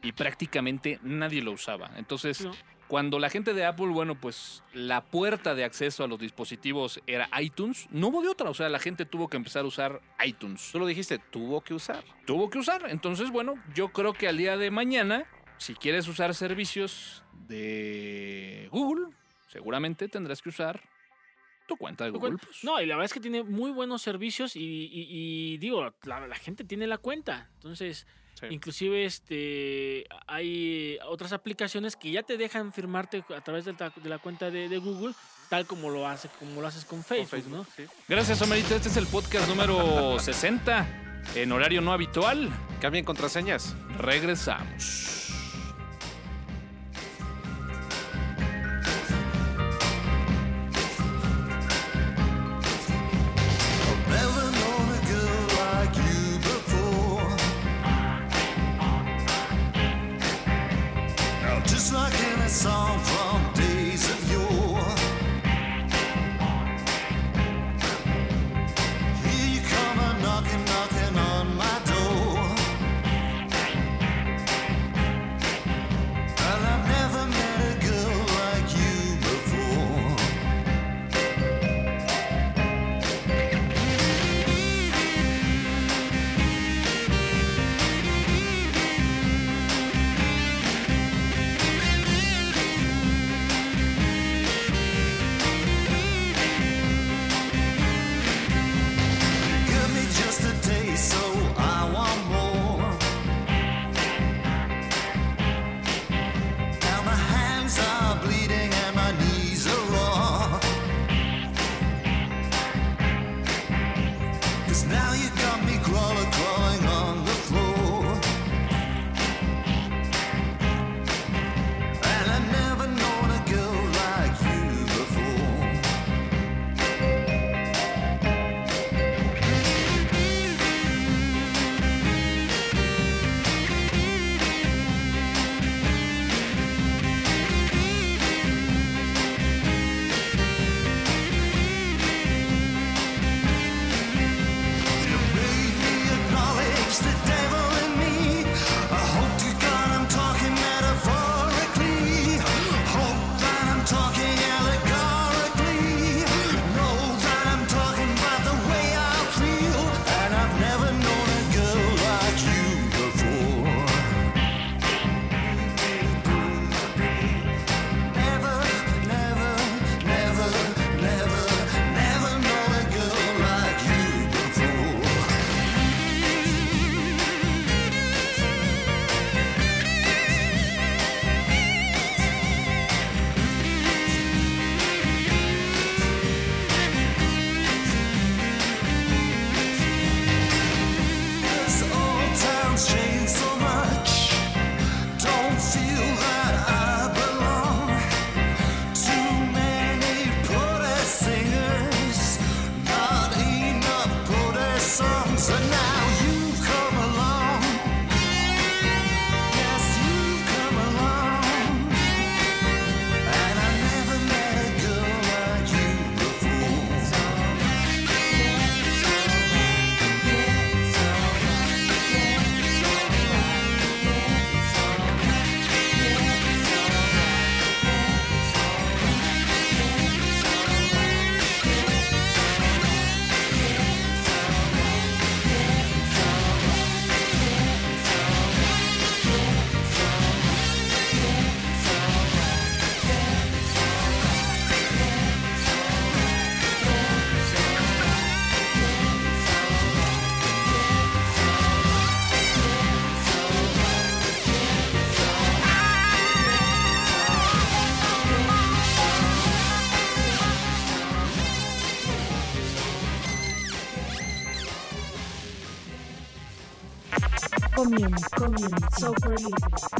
y prácticamente nadie lo usaba. Entonces, No. cuando la gente de Apple, bueno, pues la puerta de acceso a los dispositivos era iTunes, no hubo de otra, o sea, la gente tuvo que empezar a usar iTunes. Tú lo dijiste, tuvo que usar. Tuvo que usar. Entonces, bueno, yo creo que al día de mañana, si quieres usar servicios de Google, seguramente tendrás que usar tu cuenta de Google. Plus. No, y la verdad es que tiene muy buenos servicios y, y- y digo, la, la gente tiene la cuenta. Entonces, Sí. inclusive este hay otras aplicaciones que ya te dejan firmarte a través de la, de la cuenta de, de Google, tal como lo hace, como lo haces con Con Facebook, ¿no? sí. Gracias, Omerito. Este es el podcast número 60, en horario no habitual. Cambien contraseñas. Regresamos.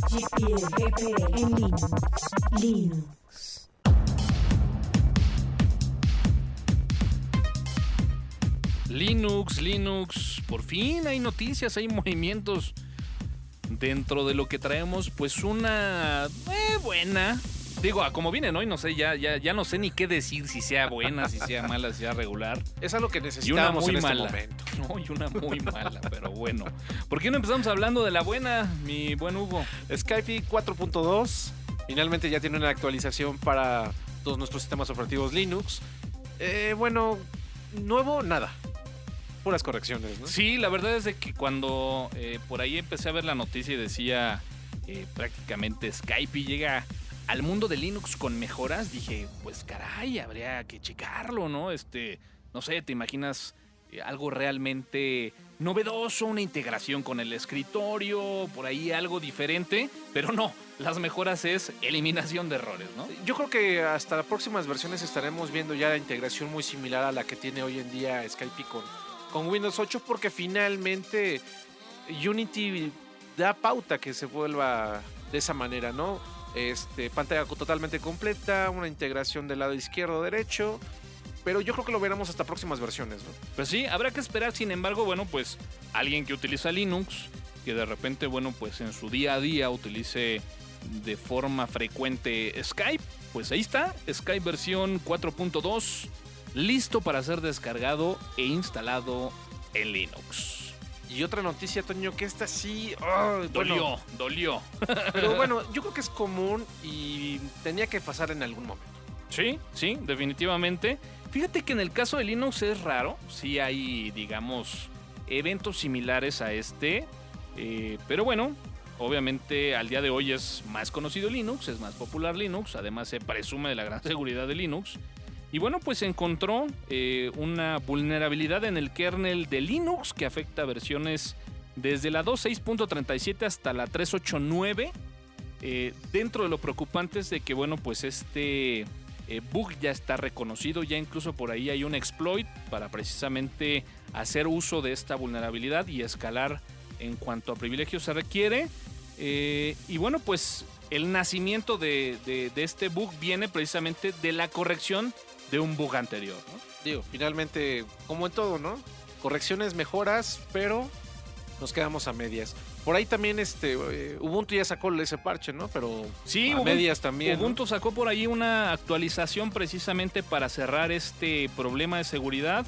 GPL, en Linux, Linux. Linux, Linux, por fin hay noticias, hay movimientos dentro de lo que traemos, pues una eh, buena. Digo, a como viene hoy, no sé, ya, ya, ya no sé ni qué decir, si sea buena, si sea mala, si sea regular. Es algo que Y una necesitamos muy en este mala. momento. No, y una muy mala, pero bueno. ¿Por qué no empezamos hablando de la buena, mi buen Hugo? Skype 4.2 finalmente ya tiene una actualización para todos nuestros sistemas operativos Linux. Eh, bueno, nuevo, nada. Puras correcciones, ¿no? Sí, la verdad es de que cuando eh, por ahí empecé a ver la noticia y decía eh, prácticamente Skype llega al mundo de Linux con mejoras, dije, pues caray, habría que checarlo, ¿no? Este, no sé, ¿te imaginas eh, algo realmente novedoso, una integración con el escritorio, por ahí algo diferente? Pero no, las mejoras es eliminación de errores, ¿no? Yo creo que hasta las próximas versiones estaremos viendo ya la integración muy similar a la que tiene hoy en día Skype con, con Windows 8 porque finalmente Unity da pauta que se vuelva de esa manera, ¿no? Este, pantalla totalmente completa, una integración del lado izquierdo derecho, pero yo creo que lo veremos hasta próximas versiones. Pues sí, habrá que esperar, sin embargo, bueno, pues alguien que utiliza Linux, que de repente, bueno, pues en su día a día utilice de forma frecuente Skype, pues ahí está, Skype versión 4.2, listo para ser descargado e instalado en Linux. Y otra noticia, Toño, que esta sí... bueno, Dolió, dolió. pero bueno, yo creo que es común y tenía que pasar en algún momento. Sí, sí, definitivamente. Fíjate que en el caso de Linux es raro. Sí hay, digamos, eventos similares a este. eh, pero bueno, obviamente al día de hoy es más conocido Linux, es más popular Linux. Además se presume de la gran seguridad de Linux. Y bueno, pues encontró eh, una vulnerabilidad en el kernel de Linux que afecta versiones desde la 2.6.37 hasta la 3.8.9. Eh, dentro de lo preocupante es de que, bueno, pues este eh, bug ya está reconocido, ya incluso por ahí hay un exploit para precisamente hacer uso de esta vulnerabilidad y escalar en cuanto a privilegios se requiere. Y bueno, pues el nacimiento de- de este bug viene precisamente de la corrección de un bug anterior. ¿no? Digo, finalmente, como en todo, ¿no? Correcciones, mejoras, pero nos quedamos a medias. Por ahí también, este, eh, Ubuntu ya sacó ese parche, ¿no? Pero Sí, a Ubuntu- medias también. ¿no? Ubuntu sacó por ahí una actualización precisamente para cerrar este problema de seguridad.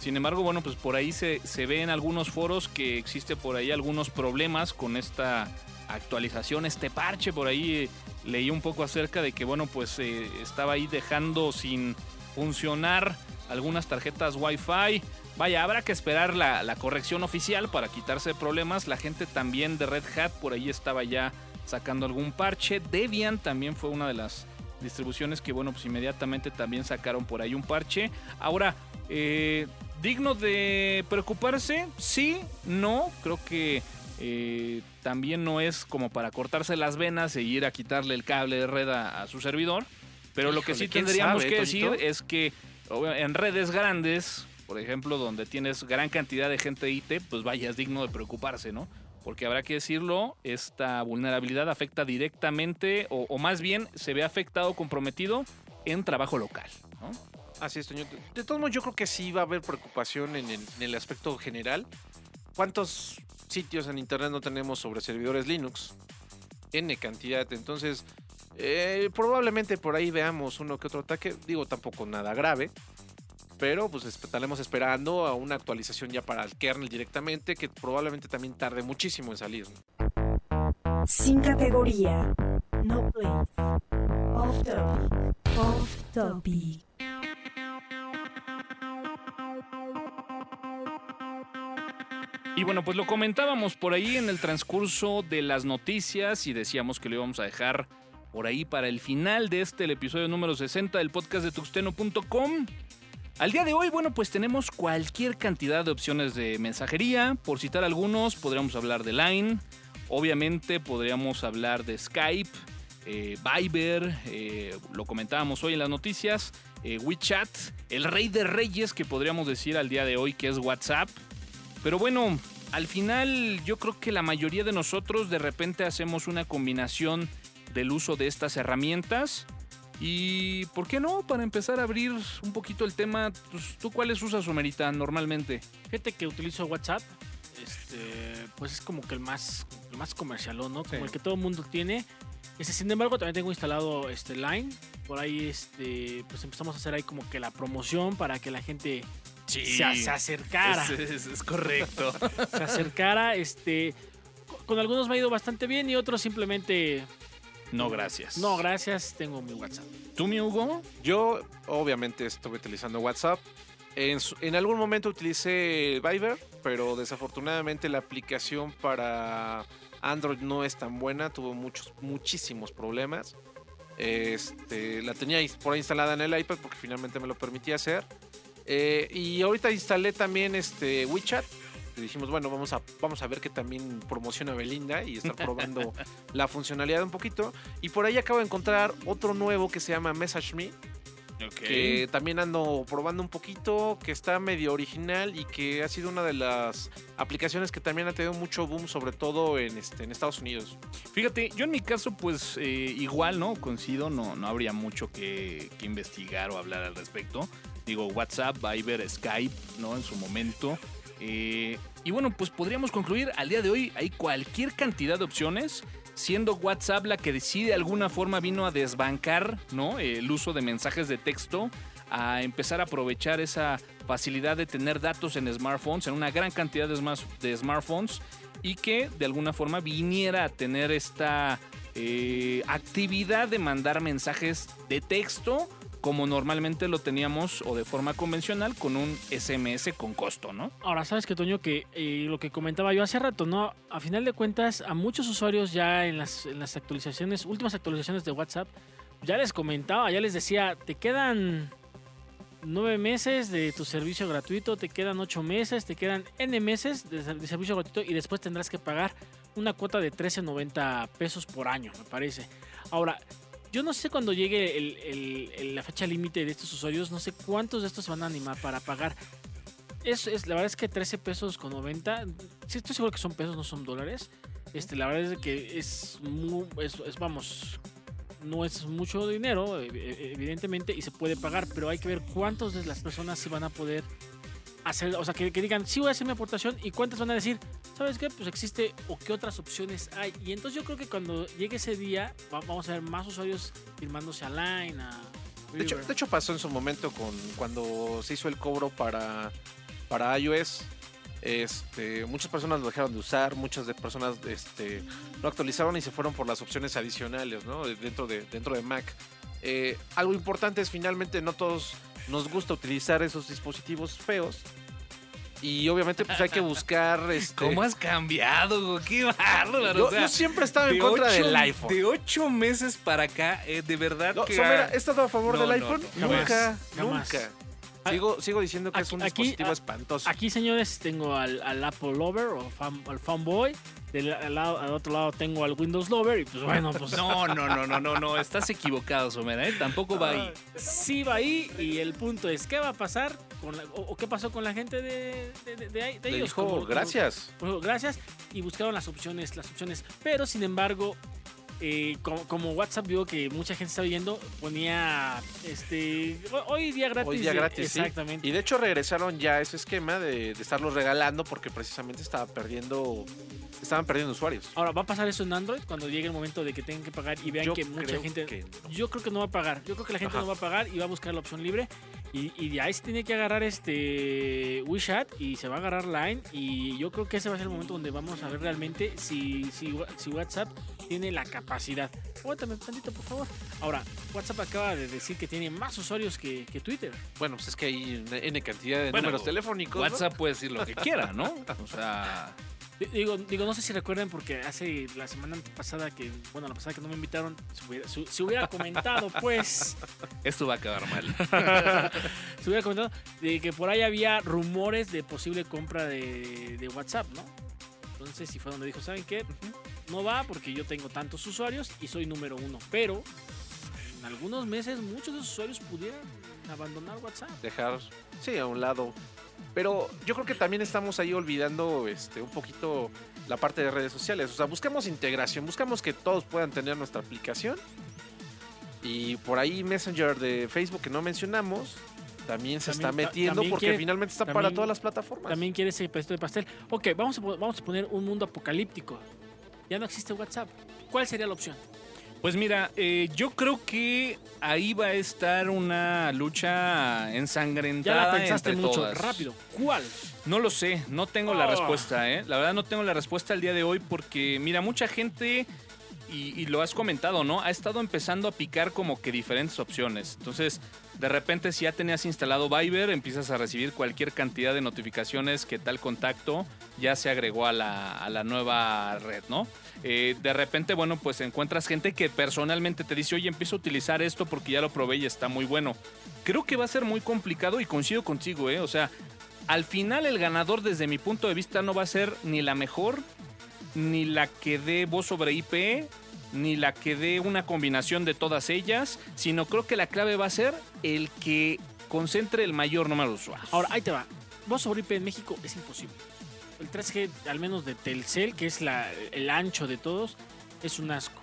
Sin embargo, bueno, pues por ahí se, se ve en algunos foros que existe por ahí algunos problemas con esta actualización, este parche. Por ahí eh, leí un poco acerca de que, bueno, pues eh, estaba ahí dejando sin funcionar algunas tarjetas Wi-Fi. Vaya, habrá que esperar la, la corrección oficial para quitarse problemas. La gente también de Red Hat por ahí estaba ya sacando algún parche. Debian también fue una de las distribuciones que, bueno, pues inmediatamente también sacaron por ahí un parche. Ahora, eh, digno de preocuparse, sí, no, creo que eh, también no es como para cortarse las venas e ir a quitarle el cable de red a, a su servidor. Pero lo que sí Híjole, ¿quién tendríamos sabe, que decir es que en redes grandes, por ejemplo, donde tienes gran cantidad de gente de IT, pues vaya, es digno de preocuparse, ¿no? Porque habrá que decirlo, esta vulnerabilidad afecta directamente, o, o más bien se ve afectado, comprometido en trabajo local, ¿no? Así es, Toño. De- De todos modos, yo creo que sí va a haber preocupación en el, en el aspecto general. ¿Cuántos sitios en internet no tenemos sobre servidores Linux? N cantidad. Entonces, eh, probablemente por ahí veamos uno que otro ataque. Digo, tampoco nada grave. Pero pues estaremos esperando a una actualización ya para el kernel directamente, que probablemente también tarde muchísimo en salir. Sin categoría. No place. Off topic. Off topic. Y bueno, pues lo comentábamos por ahí en el transcurso de las noticias y decíamos que lo íbamos a dejar por ahí para el final de este, episodio número 60 del podcast de tuxteno.com. Al día de hoy, bueno, pues tenemos cualquier cantidad de opciones de mensajería. Por citar algunos, podríamos hablar de Line. Obviamente podríamos hablar de Skype, eh, Viber, eh, lo comentábamos hoy en las noticias, eh, WeChat, el rey de reyes que podríamos decir al día de hoy que es WhatsApp. Pero bueno, al final yo creo que la mayoría de nosotros de repente hacemos una combinación del uso de estas herramientas. Y, ¿por qué no? Para empezar a abrir un poquito el tema, pues, ¿tú cuáles usas, Somerita, normalmente? Fíjate que utilizo WhatsApp. Este, pues es como que el más, el más comercial, ¿no? Como Sí. el que todo el mundo tiene. Este, sin embargo, también tengo instalado este Line. Por ahí, este, pues empezamos a hacer ahí como que la promoción para que la gente se, se acercara. Es, es- es correcto. se acercara. Este, co- con algunos me ha ido bastante bien y otros simplemente no, gracias. no, gracias, tengo mi WhatsApp. ¿Tú, mi Hugo? Yo, obviamente, estuve utilizando WhatsApp. En, su- en algún momento utilicé Viber, pero desafortunadamente la aplicación para Android no es tan buena. Tuvo muchos, muchísimos problemas. Este, la tenía por ahí instalada en el iPad porque finalmente me lo permitía hacer. Eh, y ahorita instalé también este WeChat. Dijimos, bueno, vamos a, vamos a ver que también promociona Belinda y estar probando la funcionalidad un poquito. Y por ahí acabo de encontrar otro nuevo que se llama Message Me que también ando probando un poquito, que está medio original y que ha sido una de las aplicaciones que también ha tenido mucho boom, sobre todo en, este, en Estados Unidos. Fíjate, yo en mi caso, pues eh, igual, ¿no? Coincido, no, no habría mucho que, que investigar o hablar al respecto. Digo, WhatsApp, Viber, Skype, ¿no? En su momento. Eh, y bueno, pues podríamos concluir, al día de hoy hay cualquier cantidad de opciones, siendo WhatsApp la que decide de alguna forma vino a desbancar, ¿no? El uso de mensajes de texto, a empezar a aprovechar esa facilidad de tener datos en smartphones, en una gran cantidad de, smartphones, y que de alguna forma viniera a tener esta eh, actividad de mandar mensajes de texto como normalmente lo teníamos o de forma convencional con un SMS con costo, ¿no? Ahora, sabes que Toño, que eh, lo que comentaba yo hace rato, ¿no? A final de cuentas, a muchos usuarios ya en las, en las actualizaciones, últimas actualizaciones de WhatsApp, ya les comentaba, ya les decía, te quedan nueve meses de tu servicio gratuito, te quedan ocho meses, te quedan N meses de, ser- de servicio gratuito y después tendrás que pagar una cuota de 13.90 pesos por año, me parece. Ahora, yo no sé cuando llegue el- la fecha límite de estos usuarios, no sé cuántos de estos se van a animar para pagar. Es, es, la verdad es que 13 pesos con 90, sí estoy seguro que son pesos, no son dólares. Este, la verdad es que es, mu- es, es, vamos, no es mucho dinero, ev- ev- evidentemente, y se puede pagar, pero hay que ver cuántos de las personas sí van a poder hacer, o sea, que, que digan, sí voy a hacer mi aportación, y cuántas van a decir, ¿sabes qué? Pues existe, o qué otras opciones hay. Y entonces yo creo que cuando llegue ese día, va- vamos a ver más usuarios firmándose a Line, a... De hecho, River. de hecho pasó en su momento con cuando se hizo el cobro para, para iOS. Este, muchas personas lo dejaron de usar, muchas de personas este, lo actualizaron y se fueron por las opciones adicionales ¿no? dentro, de, dentro de Mac. Eh, algo importante es finalmente no todos nos gusta utilizar esos dispositivos feos. Y obviamente pues hay que buscar... Este, ¿Cómo has cambiado? ¡Qué bárbaro! yo, o sea, yo siempre he estado en de contra ocho- del iPhone. De ocho meses para acá, eh, de verdad No, que... Somera, ¿he estado a favor No, del iPhone? no. Nunca, Jamás, nunca. Sigo, sigo diciendo que es un dispositivo espantoso. Aquí, señores, tengo al, al Apple Lover o fan- al Fanboy. Del al, lado- al otro lado tengo al Windows Lover. Y pues bueno, pues No, no, no, no, no, no, estás equivocado, Somera, ¿eh? Tampoco va ahí. sí va ahí. Y el punto es: ¿qué va a pasar? Con la- o, o qué pasó con la gente de, ellos? dijo, Como- como- gracias. Bueno, gracias. Y buscaron las opciones, las opciones. Pero sin embargo, eh, como, como WhatsApp vio que mucha gente estaba viendo, ponía este ho- hoy día gratis. Hoy día gratis, sí. Exactamente. Y de hecho regresaron ya a ese esquema de, de estarlos regalando porque precisamente estaba perdiendo, estaban perdiendo usuarios. Ahora, ¿va a pasar eso en Android cuando llegue el momento de que tengan que pagar y vean Yo que mucha gente... que no. Yo creo que no va a pagar. Yo creo que la gente Ajá. no va a pagar y va a buscar la opción libre. Y, y de ahí se tiene que agarrar este WeChat y se va a agarrar Line. Y yo creo que ese va a ser el momento donde vamos a ver realmente si, si, si WhatsApp tiene la capacidad. Aguántame tantito, por favor. Ahora, WhatsApp acaba de decir que tiene más usuarios que, que Twitter. Bueno, pues es que hay N cantidad de Bueno, números telefónicos. ¿no? WhatsApp puede decir lo que quiera, ¿no? O sea, Digo, digo, no sé si recuerdan porque hace la semana pasada que, bueno, la pasada que no me invitaron, se hubiera, su- se hubiera comentado, pues, esto va a acabar mal. se hubiera comentado de que por ahí había rumores de posible compra de, de WhatsApp, ¿no? Entonces, sí fue donde dijo, ¿saben qué? No va porque yo tengo tantos usuarios y soy número uno. Pero en algunos meses muchos de esos usuarios pudieran abandonar WhatsApp. Dejar, sí, a un lado. Pero yo creo que también estamos ahí olvidando este, un poquito la parte de redes sociales. O sea, buscamos integración, buscamos que todos puedan tener nuestra aplicación. Y por ahí Messenger de Facebook que no mencionamos, también se está También- metiendo porque quiere- finalmente está para todas las plataformas. También quiere ese pedacito de pastel. Ok, vamos a, vamos a poner un mundo apocalíptico. Ya no existe WhatsApp. ¿Cuál sería la opción? Pues mira, eh, yo creo que ahí va a estar una lucha Ya ensangrentada la pensaste entre mucho. todas. Rápido. ¿Cuál? No lo sé, no tengo la Oh. respuesta, ¿eh? La verdad no tengo la respuesta al día de hoy porque, mira, mucha gente, y, y lo has comentado, ¿no? Ha estado empezando a picar como que diferentes opciones. Entonces, de repente, si ya tenías instalado Viber, empiezas a recibir cualquier cantidad de notificaciones que tal contacto ya se agregó a la, a la nueva red, ¿no? Eh, de repente, bueno, pues encuentras gente que personalmente te dice, oye, empiezo a utilizar esto porque ya lo probé y está muy bueno. Creo que va a ser muy complicado y coincido contigo, ¿eh? O sea, al final el ganador desde mi punto de vista no va a ser ni la mejor, ni la que dé voz sobre IP, ni la que dé una combinación de todas ellas, sino creo que la clave va a ser el que concentre el mayor número de usuarios. Ahora, ahí te va. Voz sobre IP en México es imposible. El 3G, al menos de Telcel, que es el ancho de todos, es un asco.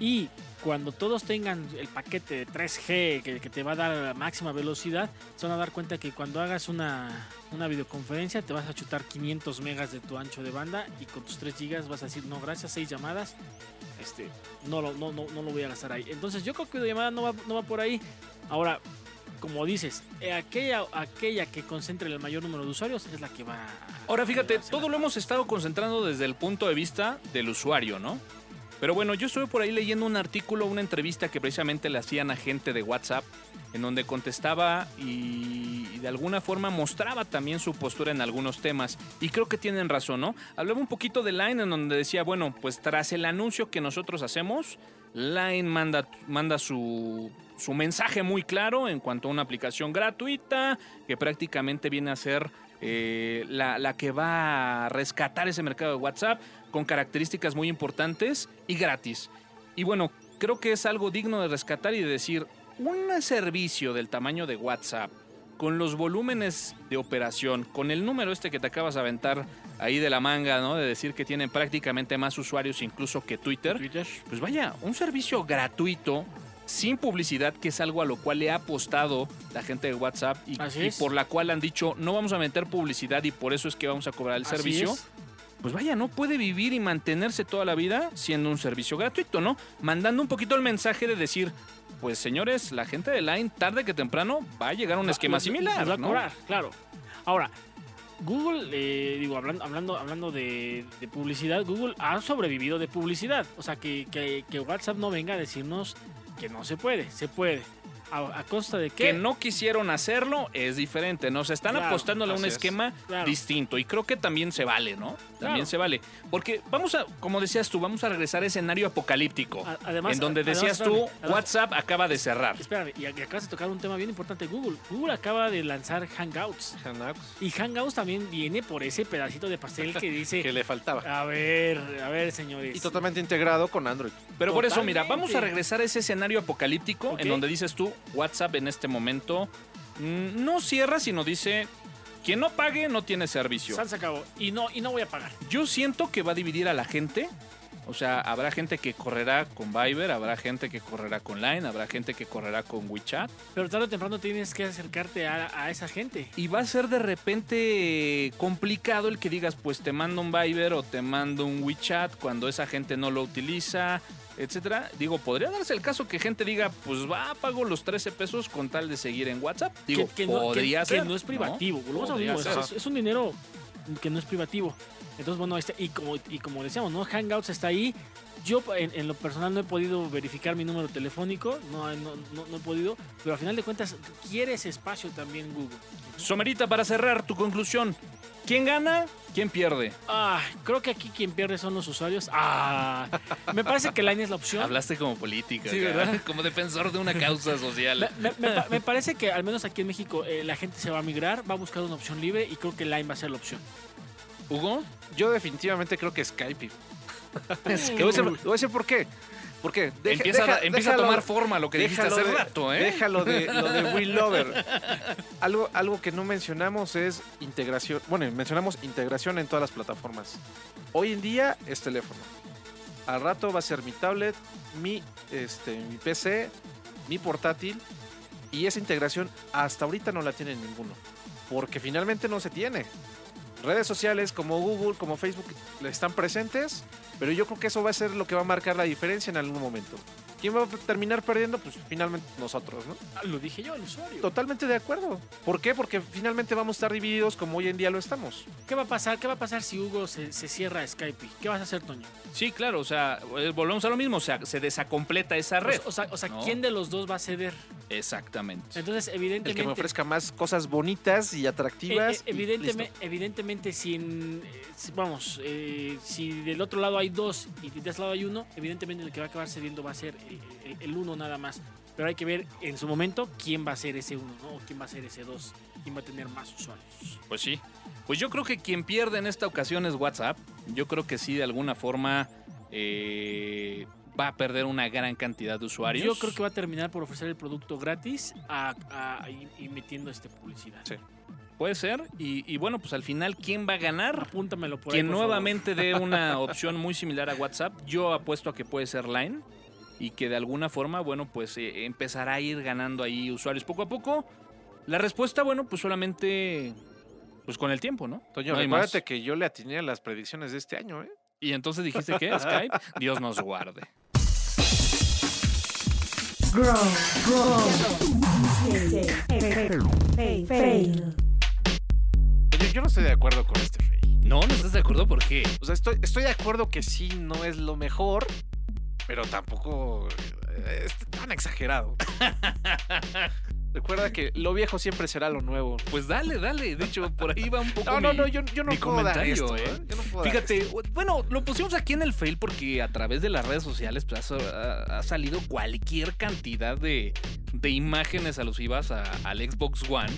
Y cuando todos tengan el paquete de 3G que, que te va a dar la máxima velocidad, se van a dar cuenta que cuando hagas una, una videoconferencia te vas a chutar 500 megas de tu ancho de banda y con tus 3 gigas vas a decir, no, gracias, 6 llamadas, este, no, lo- no, no, no lo voy a gastar ahí. Entonces yo creo que videollamada no va, no va por ahí. Ahora, como dices, eh, aquella, aquella que concentre el mayor número de usuarios es la que va Ahora fíjate, todo lo hemos estado concentrando desde el punto de vista del usuario, ¿no? Pero bueno, yo estuve por ahí leyendo un artículo, una entrevista que precisamente le hacían a gente de WhatsApp, en donde contestaba y, y de alguna forma mostraba también su postura en algunos temas. Y creo que tienen razón, ¿no? Hablaba un poquito de Line, en donde decía, bueno, pues tras el anuncio que nosotros hacemos, Line manda, manda su, su mensaje muy claro en cuanto a una aplicación gratuita, que prácticamente viene a ser eh, la, la que va a rescatar ese mercado de WhatsApp con características muy importantes y gratis. Y bueno, creo que es algo digno de rescatar y de decir, un servicio del tamaño de WhatsApp, con los volúmenes de operación, con el número este que te acabas de aventar ahí de la manga, ¿no? De decir que tienen prácticamente más usuarios incluso que Twitter. Twitter. Pues vaya, un servicio gratuito, sin publicidad, que es algo a lo cual le ha apostado la gente de WhatsApp y, por la cual han dicho no vamos a meter publicidad y por eso es que vamos a cobrar el Así servicio. es. Pues vaya, no puede vivir y mantenerse toda la vida siendo un servicio gratuito, ¿no? Mandando un poquito el mensaje de decir, pues señores, la gente de Line tarde que temprano va a llegar a un esquema Los- similar. los va a cobrar, claro. Ahora, Google, eh, digo, hablando, hablando, hablando de, de publicidad, Google ha sobrevivido de publicidad. O sea, que, que- que WhatsApp no venga a decirnos que no se puede, se puede. ¿A, a costa de qué? Que no quisieron hacerlo es diferente, ¿no? Se están Claro, apostándole a un es. esquema Claro. distinto y creo que también se vale, ¿no? También Claro. se vale. Porque vamos a, como decías tú, vamos a regresar a escenario apocalíptico. A- además- en donde además, decías tú, además- WhatsApp acaba de cerrar. Espérame, y ac- acabas de tocar un tema bien importante Google. Google acaba de lanzar Hangouts. Hangouts, Y Hangouts también viene por ese pedacito de pastel que dice... que le faltaba. A ver, a ver, señores. Y totalmente integrado con Android. Pero por eso, mira, vamos a regresar a ese escenario apocalíptico en donde dices tú, WhatsApp en este momento mm, no cierra, sino dice, quien no pague no tiene servicio. Se acabó. Y no, y no voy a pagar. Yo siento que va a dividir a la gente. O sea, habrá gente que correrá con Viber, habrá gente que correrá con Line, habrá gente que correrá con WeChat. Pero tarde o temprano tienes que acercarte a, a esa gente. Y va a ser de repente complicado el que digas, pues te mando un Viber o te mando un WeChat cuando esa gente no lo utiliza, etcétera. Digo, podría darse el caso que gente diga, pues va, pago los 13 pesos con tal de seguir en WhatsApp. Digo, que, que no, que- podría que ser. no es privativo. Lo mismo. Es, es un dinero que no es privativo. Entonces, bueno, este, y, como, y como decíamos, ¿no? Hangouts está ahí. Yo en, en lo personal no he podido verificar mi número telefónico, no, no, no, no he podido, pero al final de cuentas quiere ese espacio también Google. Somerita, para cerrar tu conclusión. ¿Quién gana? ¿Quién pierde? Ah, creo que aquí quien pierde son los usuarios. Ah, me parece que Line es la opción. Hablaste como política. Sí, ¿verdad? Como defensor de una causa social. me- me pa- me parece que al menos aquí en México eh, la gente se va a migrar, va a buscar una opción libre y creo que Line va a ser la opción. Hugo, Yo definitivamente creo que Skype. Te voy a decir- te voy a decir por qué. ¿Por qué? Deja- empieza, a- deja- empieza a déjalo- tomar forma lo que dijiste hace de- rato, ¿eh? Déjalo de lo de Will Lover. Algo, algo que no mencionamos es integración. Bueno, mencionamos integración en todas las plataformas. Hoy en día es teléfono. Al rato va a ser mi tablet, mi, este, mi PC, mi portátil. Y esa integración hasta ahorita no la tiene ninguno. Porque finalmente no se tiene. Redes sociales como Google, como Facebook están presentes, pero yo creo que eso va a ser lo que va a marcar la diferencia en algún momento. ¿Quién va a terminar perdiendo? Pues finalmente nosotros, ¿no? Ah, Lo dije yo, el usuario. Totalmente de acuerdo. ¿Por qué? Porque finalmente vamos a estar divididos como hoy en día lo estamos. ¿Qué va a pasar? ¿Qué va a pasar si Hugo se, se cierra Skype? ¿Qué vas a hacer, Toño? Sí, claro, o sea, eh, volvemos a lo mismo, o sea, se desacompleta esa red. o sea, o sea, ¿no? ¿quién de los dos va a ceder? Exactamente. Entonces, El evidentemente. que me ofrezca más cosas bonitas y eh, atractivas. eh, y evidentemente, listo. evidentemente, si en, eh, si- vamos, eh, si del otro lado hay dos y de este lado hay uno, evidentemente el que va a acabar cediendo va a ser eh, el, el uno nada más. Pero hay que ver en su momento quién va a ser ese uno, ¿no? O quién va a ser ese dos, quién va a tener más usuarios. Pues sí. Pues yo creo que quien pierde en esta ocasión es WhatsApp. Yo creo que sí, de alguna forma, eh, va a perder una gran cantidad de usuarios. Yo creo que va a terminar por ofrecer el producto gratis a, a- y, y metiendo este publicidad. Sí. Puede ser. Y, y bueno, pues al final, ¿quién va a ganar? Apúntamelo por ahí. Quien favor. nuevamente dé una opción muy similar a WhatsApp, yo apuesto a que puede ser Line y que de alguna forma, bueno, pues eh, empezará a ir ganando ahí usuarios poco a poco. La respuesta, bueno, pues solamente pues con el tiempo, ¿no? Toño, No recuérdate que yo le atiné a las predicciones de este año, ¿eh? Y entonces dijiste que Skype, Dios nos guarde. Grow, grow. Fail, fail, fail. Yo, no estoy de acuerdo con este Fey. No, no estás de acuerdo por qué. O sea, estoy, estoy de acuerdo que sí no es lo mejor, pero tampoco eh, es tan exagerado. Recuerda que lo viejo siempre será lo nuevo. Pues dale, dale. De hecho, por ahí va un poco. No, no, mi- no, yo, yo no mi puedo dar comentario, esto, ¿eh? ¿eh? Yo no puedo dar Fíjate, esto. bueno, lo pusimos aquí en el fail porque a través de las redes sociales pues, ha, ha salido cualquier cantidad de, de imágenes alusivas a- al Xbox One.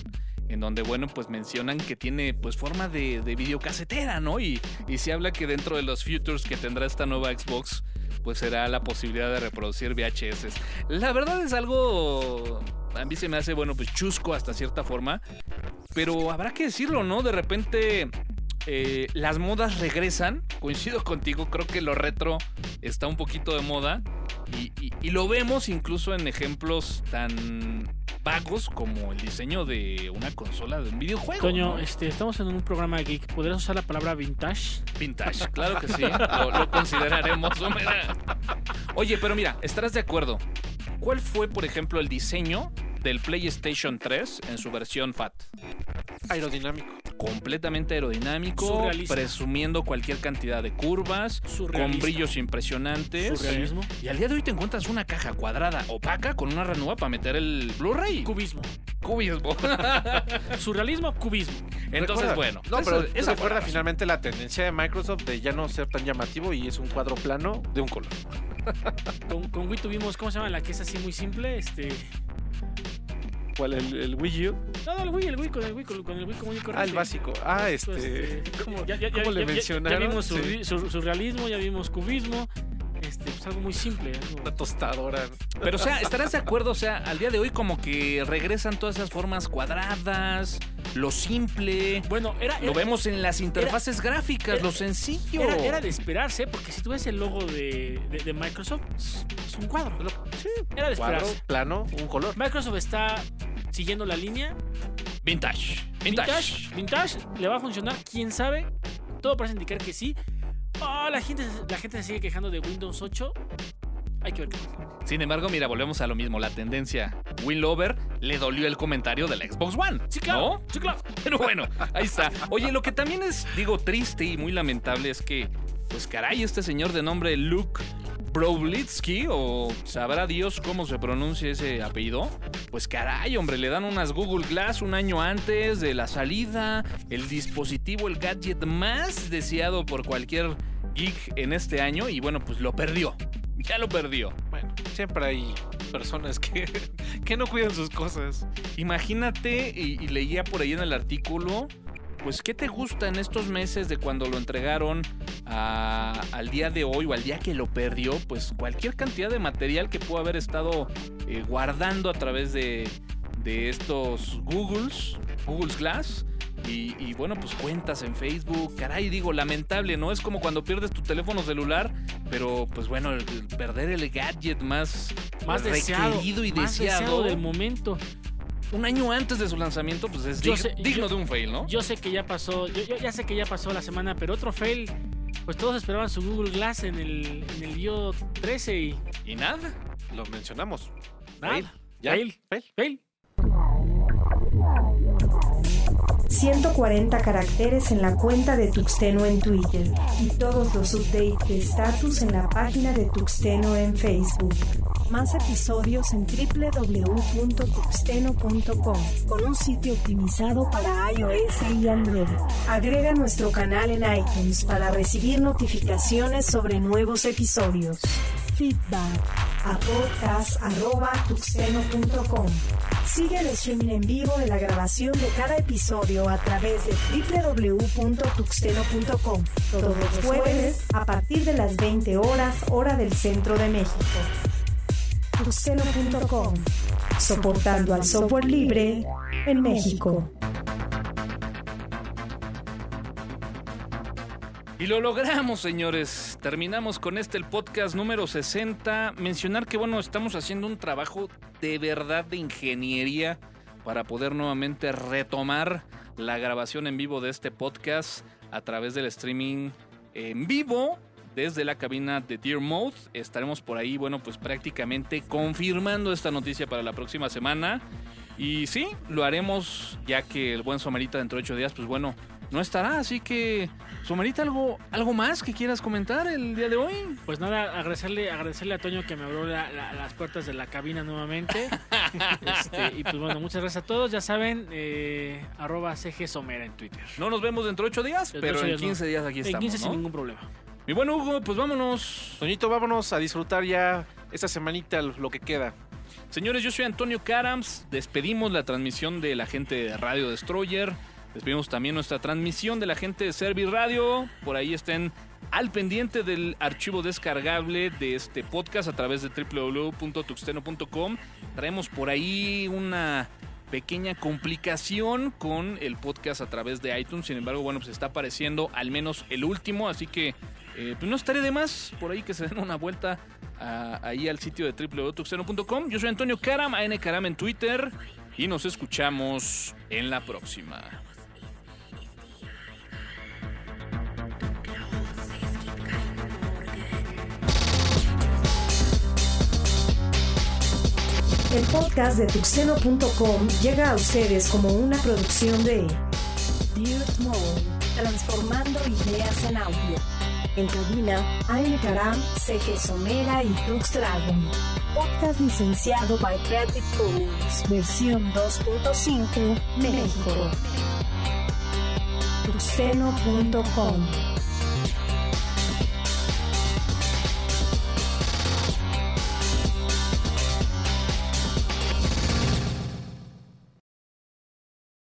En donde, bueno, pues mencionan que tiene pues forma de, de videocasetera, ¿no? Y, y se habla que dentro de los futures que tendrá esta nueva Xbox, pues será la posibilidad de reproducir VHS. La verdad es algo. A mí se me hace, bueno, pues chusco hasta cierta forma. Pero habrá que decirlo, ¿no? De repente eh, las modas regresan. Coincido contigo, creo que lo retro está un poquito de moda. Y, lo vemos incluso en ejemplos tan vagos como el diseño de una consola de un videojuego. Toño, ¿no? este, estamos en un programa geek. ¿Podrías usar la palabra vintage? Vintage, claro que sí. Lo, lo consideraremos. Oye, pero mira, estarás de acuerdo. ¿Cuál fue, por ejemplo, el diseño del PlayStation 3 en su versión FAT? Aerodinámico. Completamente aerodinámico, Surrealista. presumiendo cualquier cantidad de curvas, con Surrealista. brillos impresionantes. Surrealismo. Y al día de hoy te encuentras una caja cuadrada opaca con una ranura para meter el Blu-ray. Cubismo. Cubismo. Surrealismo, cubismo. Entonces, Recuerda- bueno. No, pero fue recuerda finalmente la tendencia de Microsoft de ya no ser tan llamativo y es un cuadro plano de un color. Con, con Wii tuvimos, ¿cómo se llama? La que es así muy simple. Este. ¿Cuál? ¿El, el Wii U? No, no, el Wii, el Wii, con el Wii, con, con el Wii común y corriente. Ah, el básico. Ah, Pues, este. este, ¿Cómo, ya, ya- cómo le ya- ya- mencionaron? Ya vimos Sí. surrealismo, ya vimos cubismo. Este, pues algo muy simple. algo- Una tostadora. Pero, o sea, ¿estarás de acuerdo? O sea, al día de hoy como que regresan todas esas formas cuadradas, lo simple. Bueno, era, Lo vemos en las interfaces gráficas, era- lo sencillo. Era, era de esperarse, porque si tú ves el logo de, de- de Microsoft, es es un cuadro. Sí. Era de Cuadro, esperarse. plano, un color. Microsoft está siguiendo la línea. Vintage. Vintage. Vintage, vintage, le va a funcionar, quién sabe. Todo parece indicar que sí. La, gente, la gente se sigue quejando de Windows 8. Hay que ver qué pasa. Sin embargo, mira, volvemos a lo mismo. La tendencia Winlover le dolió el comentario del Xbox One. Sí, claro. ¿no? Sí, claro. Pero bueno, ahí está. Oye, lo que también es, digo, triste y muy lamentable es que, pues caray, este señor de nombre Luke Broblitsky, o sabrá Dios cómo se pronuncia ese apellido, pues caray, hombre, le dan unas Google Glass un año antes de la salida, el dispositivo, el gadget más deseado por cualquier geek en este año, y bueno, pues lo perdió. Ya lo perdió. Bueno, siempre hay personas que, que no cuidan sus cosas. Imagínate, y, y leía por ahí en el artículo, pues, ¿qué te gusta en estos meses de cuando lo entregaron a- al día de hoy o al día que lo perdió? Pues cualquier cantidad de material que pudo haber estado eh, guardando a través de, de estos Googles, Google's Glass. Y, y, bueno, pues cuentas en Facebook, caray, digo, lamentable, ¿no? Es como cuando pierdes tu teléfono celular, pero pues bueno, el- el perder el gadget más, Más deseado. requerido y más deseado, del momento. un año antes de su lanzamiento, pues es dig- sé- digno yo- de un fail, ¿no? Yo sé que ya pasó, yo, yo ya sé que ya pasó la semana, pero otro fail, pues todos esperaban su Google Glass en el, en el IO 13 y Y nada. Lo mencionamos. nada. Fail. ¿Ya? Fail. Fail. Fail. 140 caracteres en la cuenta de Tuxteno en Twitter y todos los updates de status en la página de Tuxteno en Facebook. Más episodios en www.tuxteno.com con un sitio optimizado para iOS y Android. Agrega nuestro canal en iTunes para recibir notificaciones sobre nuevos episodios. Feedback a podcast.tuxteno.com. Sigue el streaming en vivo de la grabación de cada episodio a través de www.tuxteno.com todos los jueves a partir de las 20 horas hora del centro de México. Tuxteno.com Soportando al software libre en México. Y lo logramos, señores. Terminamos con este el podcast número 60. Mencionar que, bueno, estamos haciendo un trabajo de verdad de ingeniería para poder nuevamente retomar la grabación en vivo de este podcast a través del streaming en vivo desde la cabina de Dear Mode. Estaremos por ahí, bueno, pues prácticamente confirmando esta noticia para la próxima semana. Y sí, lo haremos ya que el buen Somerita dentro de ocho días, pues bueno, no estará. Así que, Somerita, ¿algo, ¿algo más que quieras comentar el día de hoy? Pues nada, agradecerle, agradecerle a Toño que me abrió la- la- las puertas de la cabina nuevamente. Este, y pues bueno, muchas gracias a todos. Ya saben, eh, arroba CG Somera en Twitter. No nos vemos dentro de ocho días, Dentro de pero ocho en días no. 15 días aquí En estamos. 15 sin ningún problema. Mi buen Hugo, pues vámonos. Toñito, vámonos a disfrutar ya esta semanita lo que queda. Señores, yo soy Antonio Carams. Despedimos la transmisión de la gente de Radio Destroyer. Despedimos también nuestra transmisión de la gente de Servi Radio. Por ahí estén al pendiente del archivo descargable de este podcast a través de www.tuxteno.com. Traemos por ahí una pequeña complicación con el podcast a través de iTunes. Sin embargo, bueno, pues está apareciendo al menos el último. Así que eh, pues no estaré de más por ahí que se den una vuelta a- ahí al sitio de www.tuxteno.com. Yo soy Antonio Karam, AN Karam en Twitter. Y nos escuchamos en la próxima. El podcast de tuxeno.com llega a ustedes como una producción de Dirt Mode, transformando ideas en audio. En cabina, Aine Karam, CG Somera y Tux Dragon. Podcast licenciado by Creative Commons, versión 2.5, México. tuxeno.com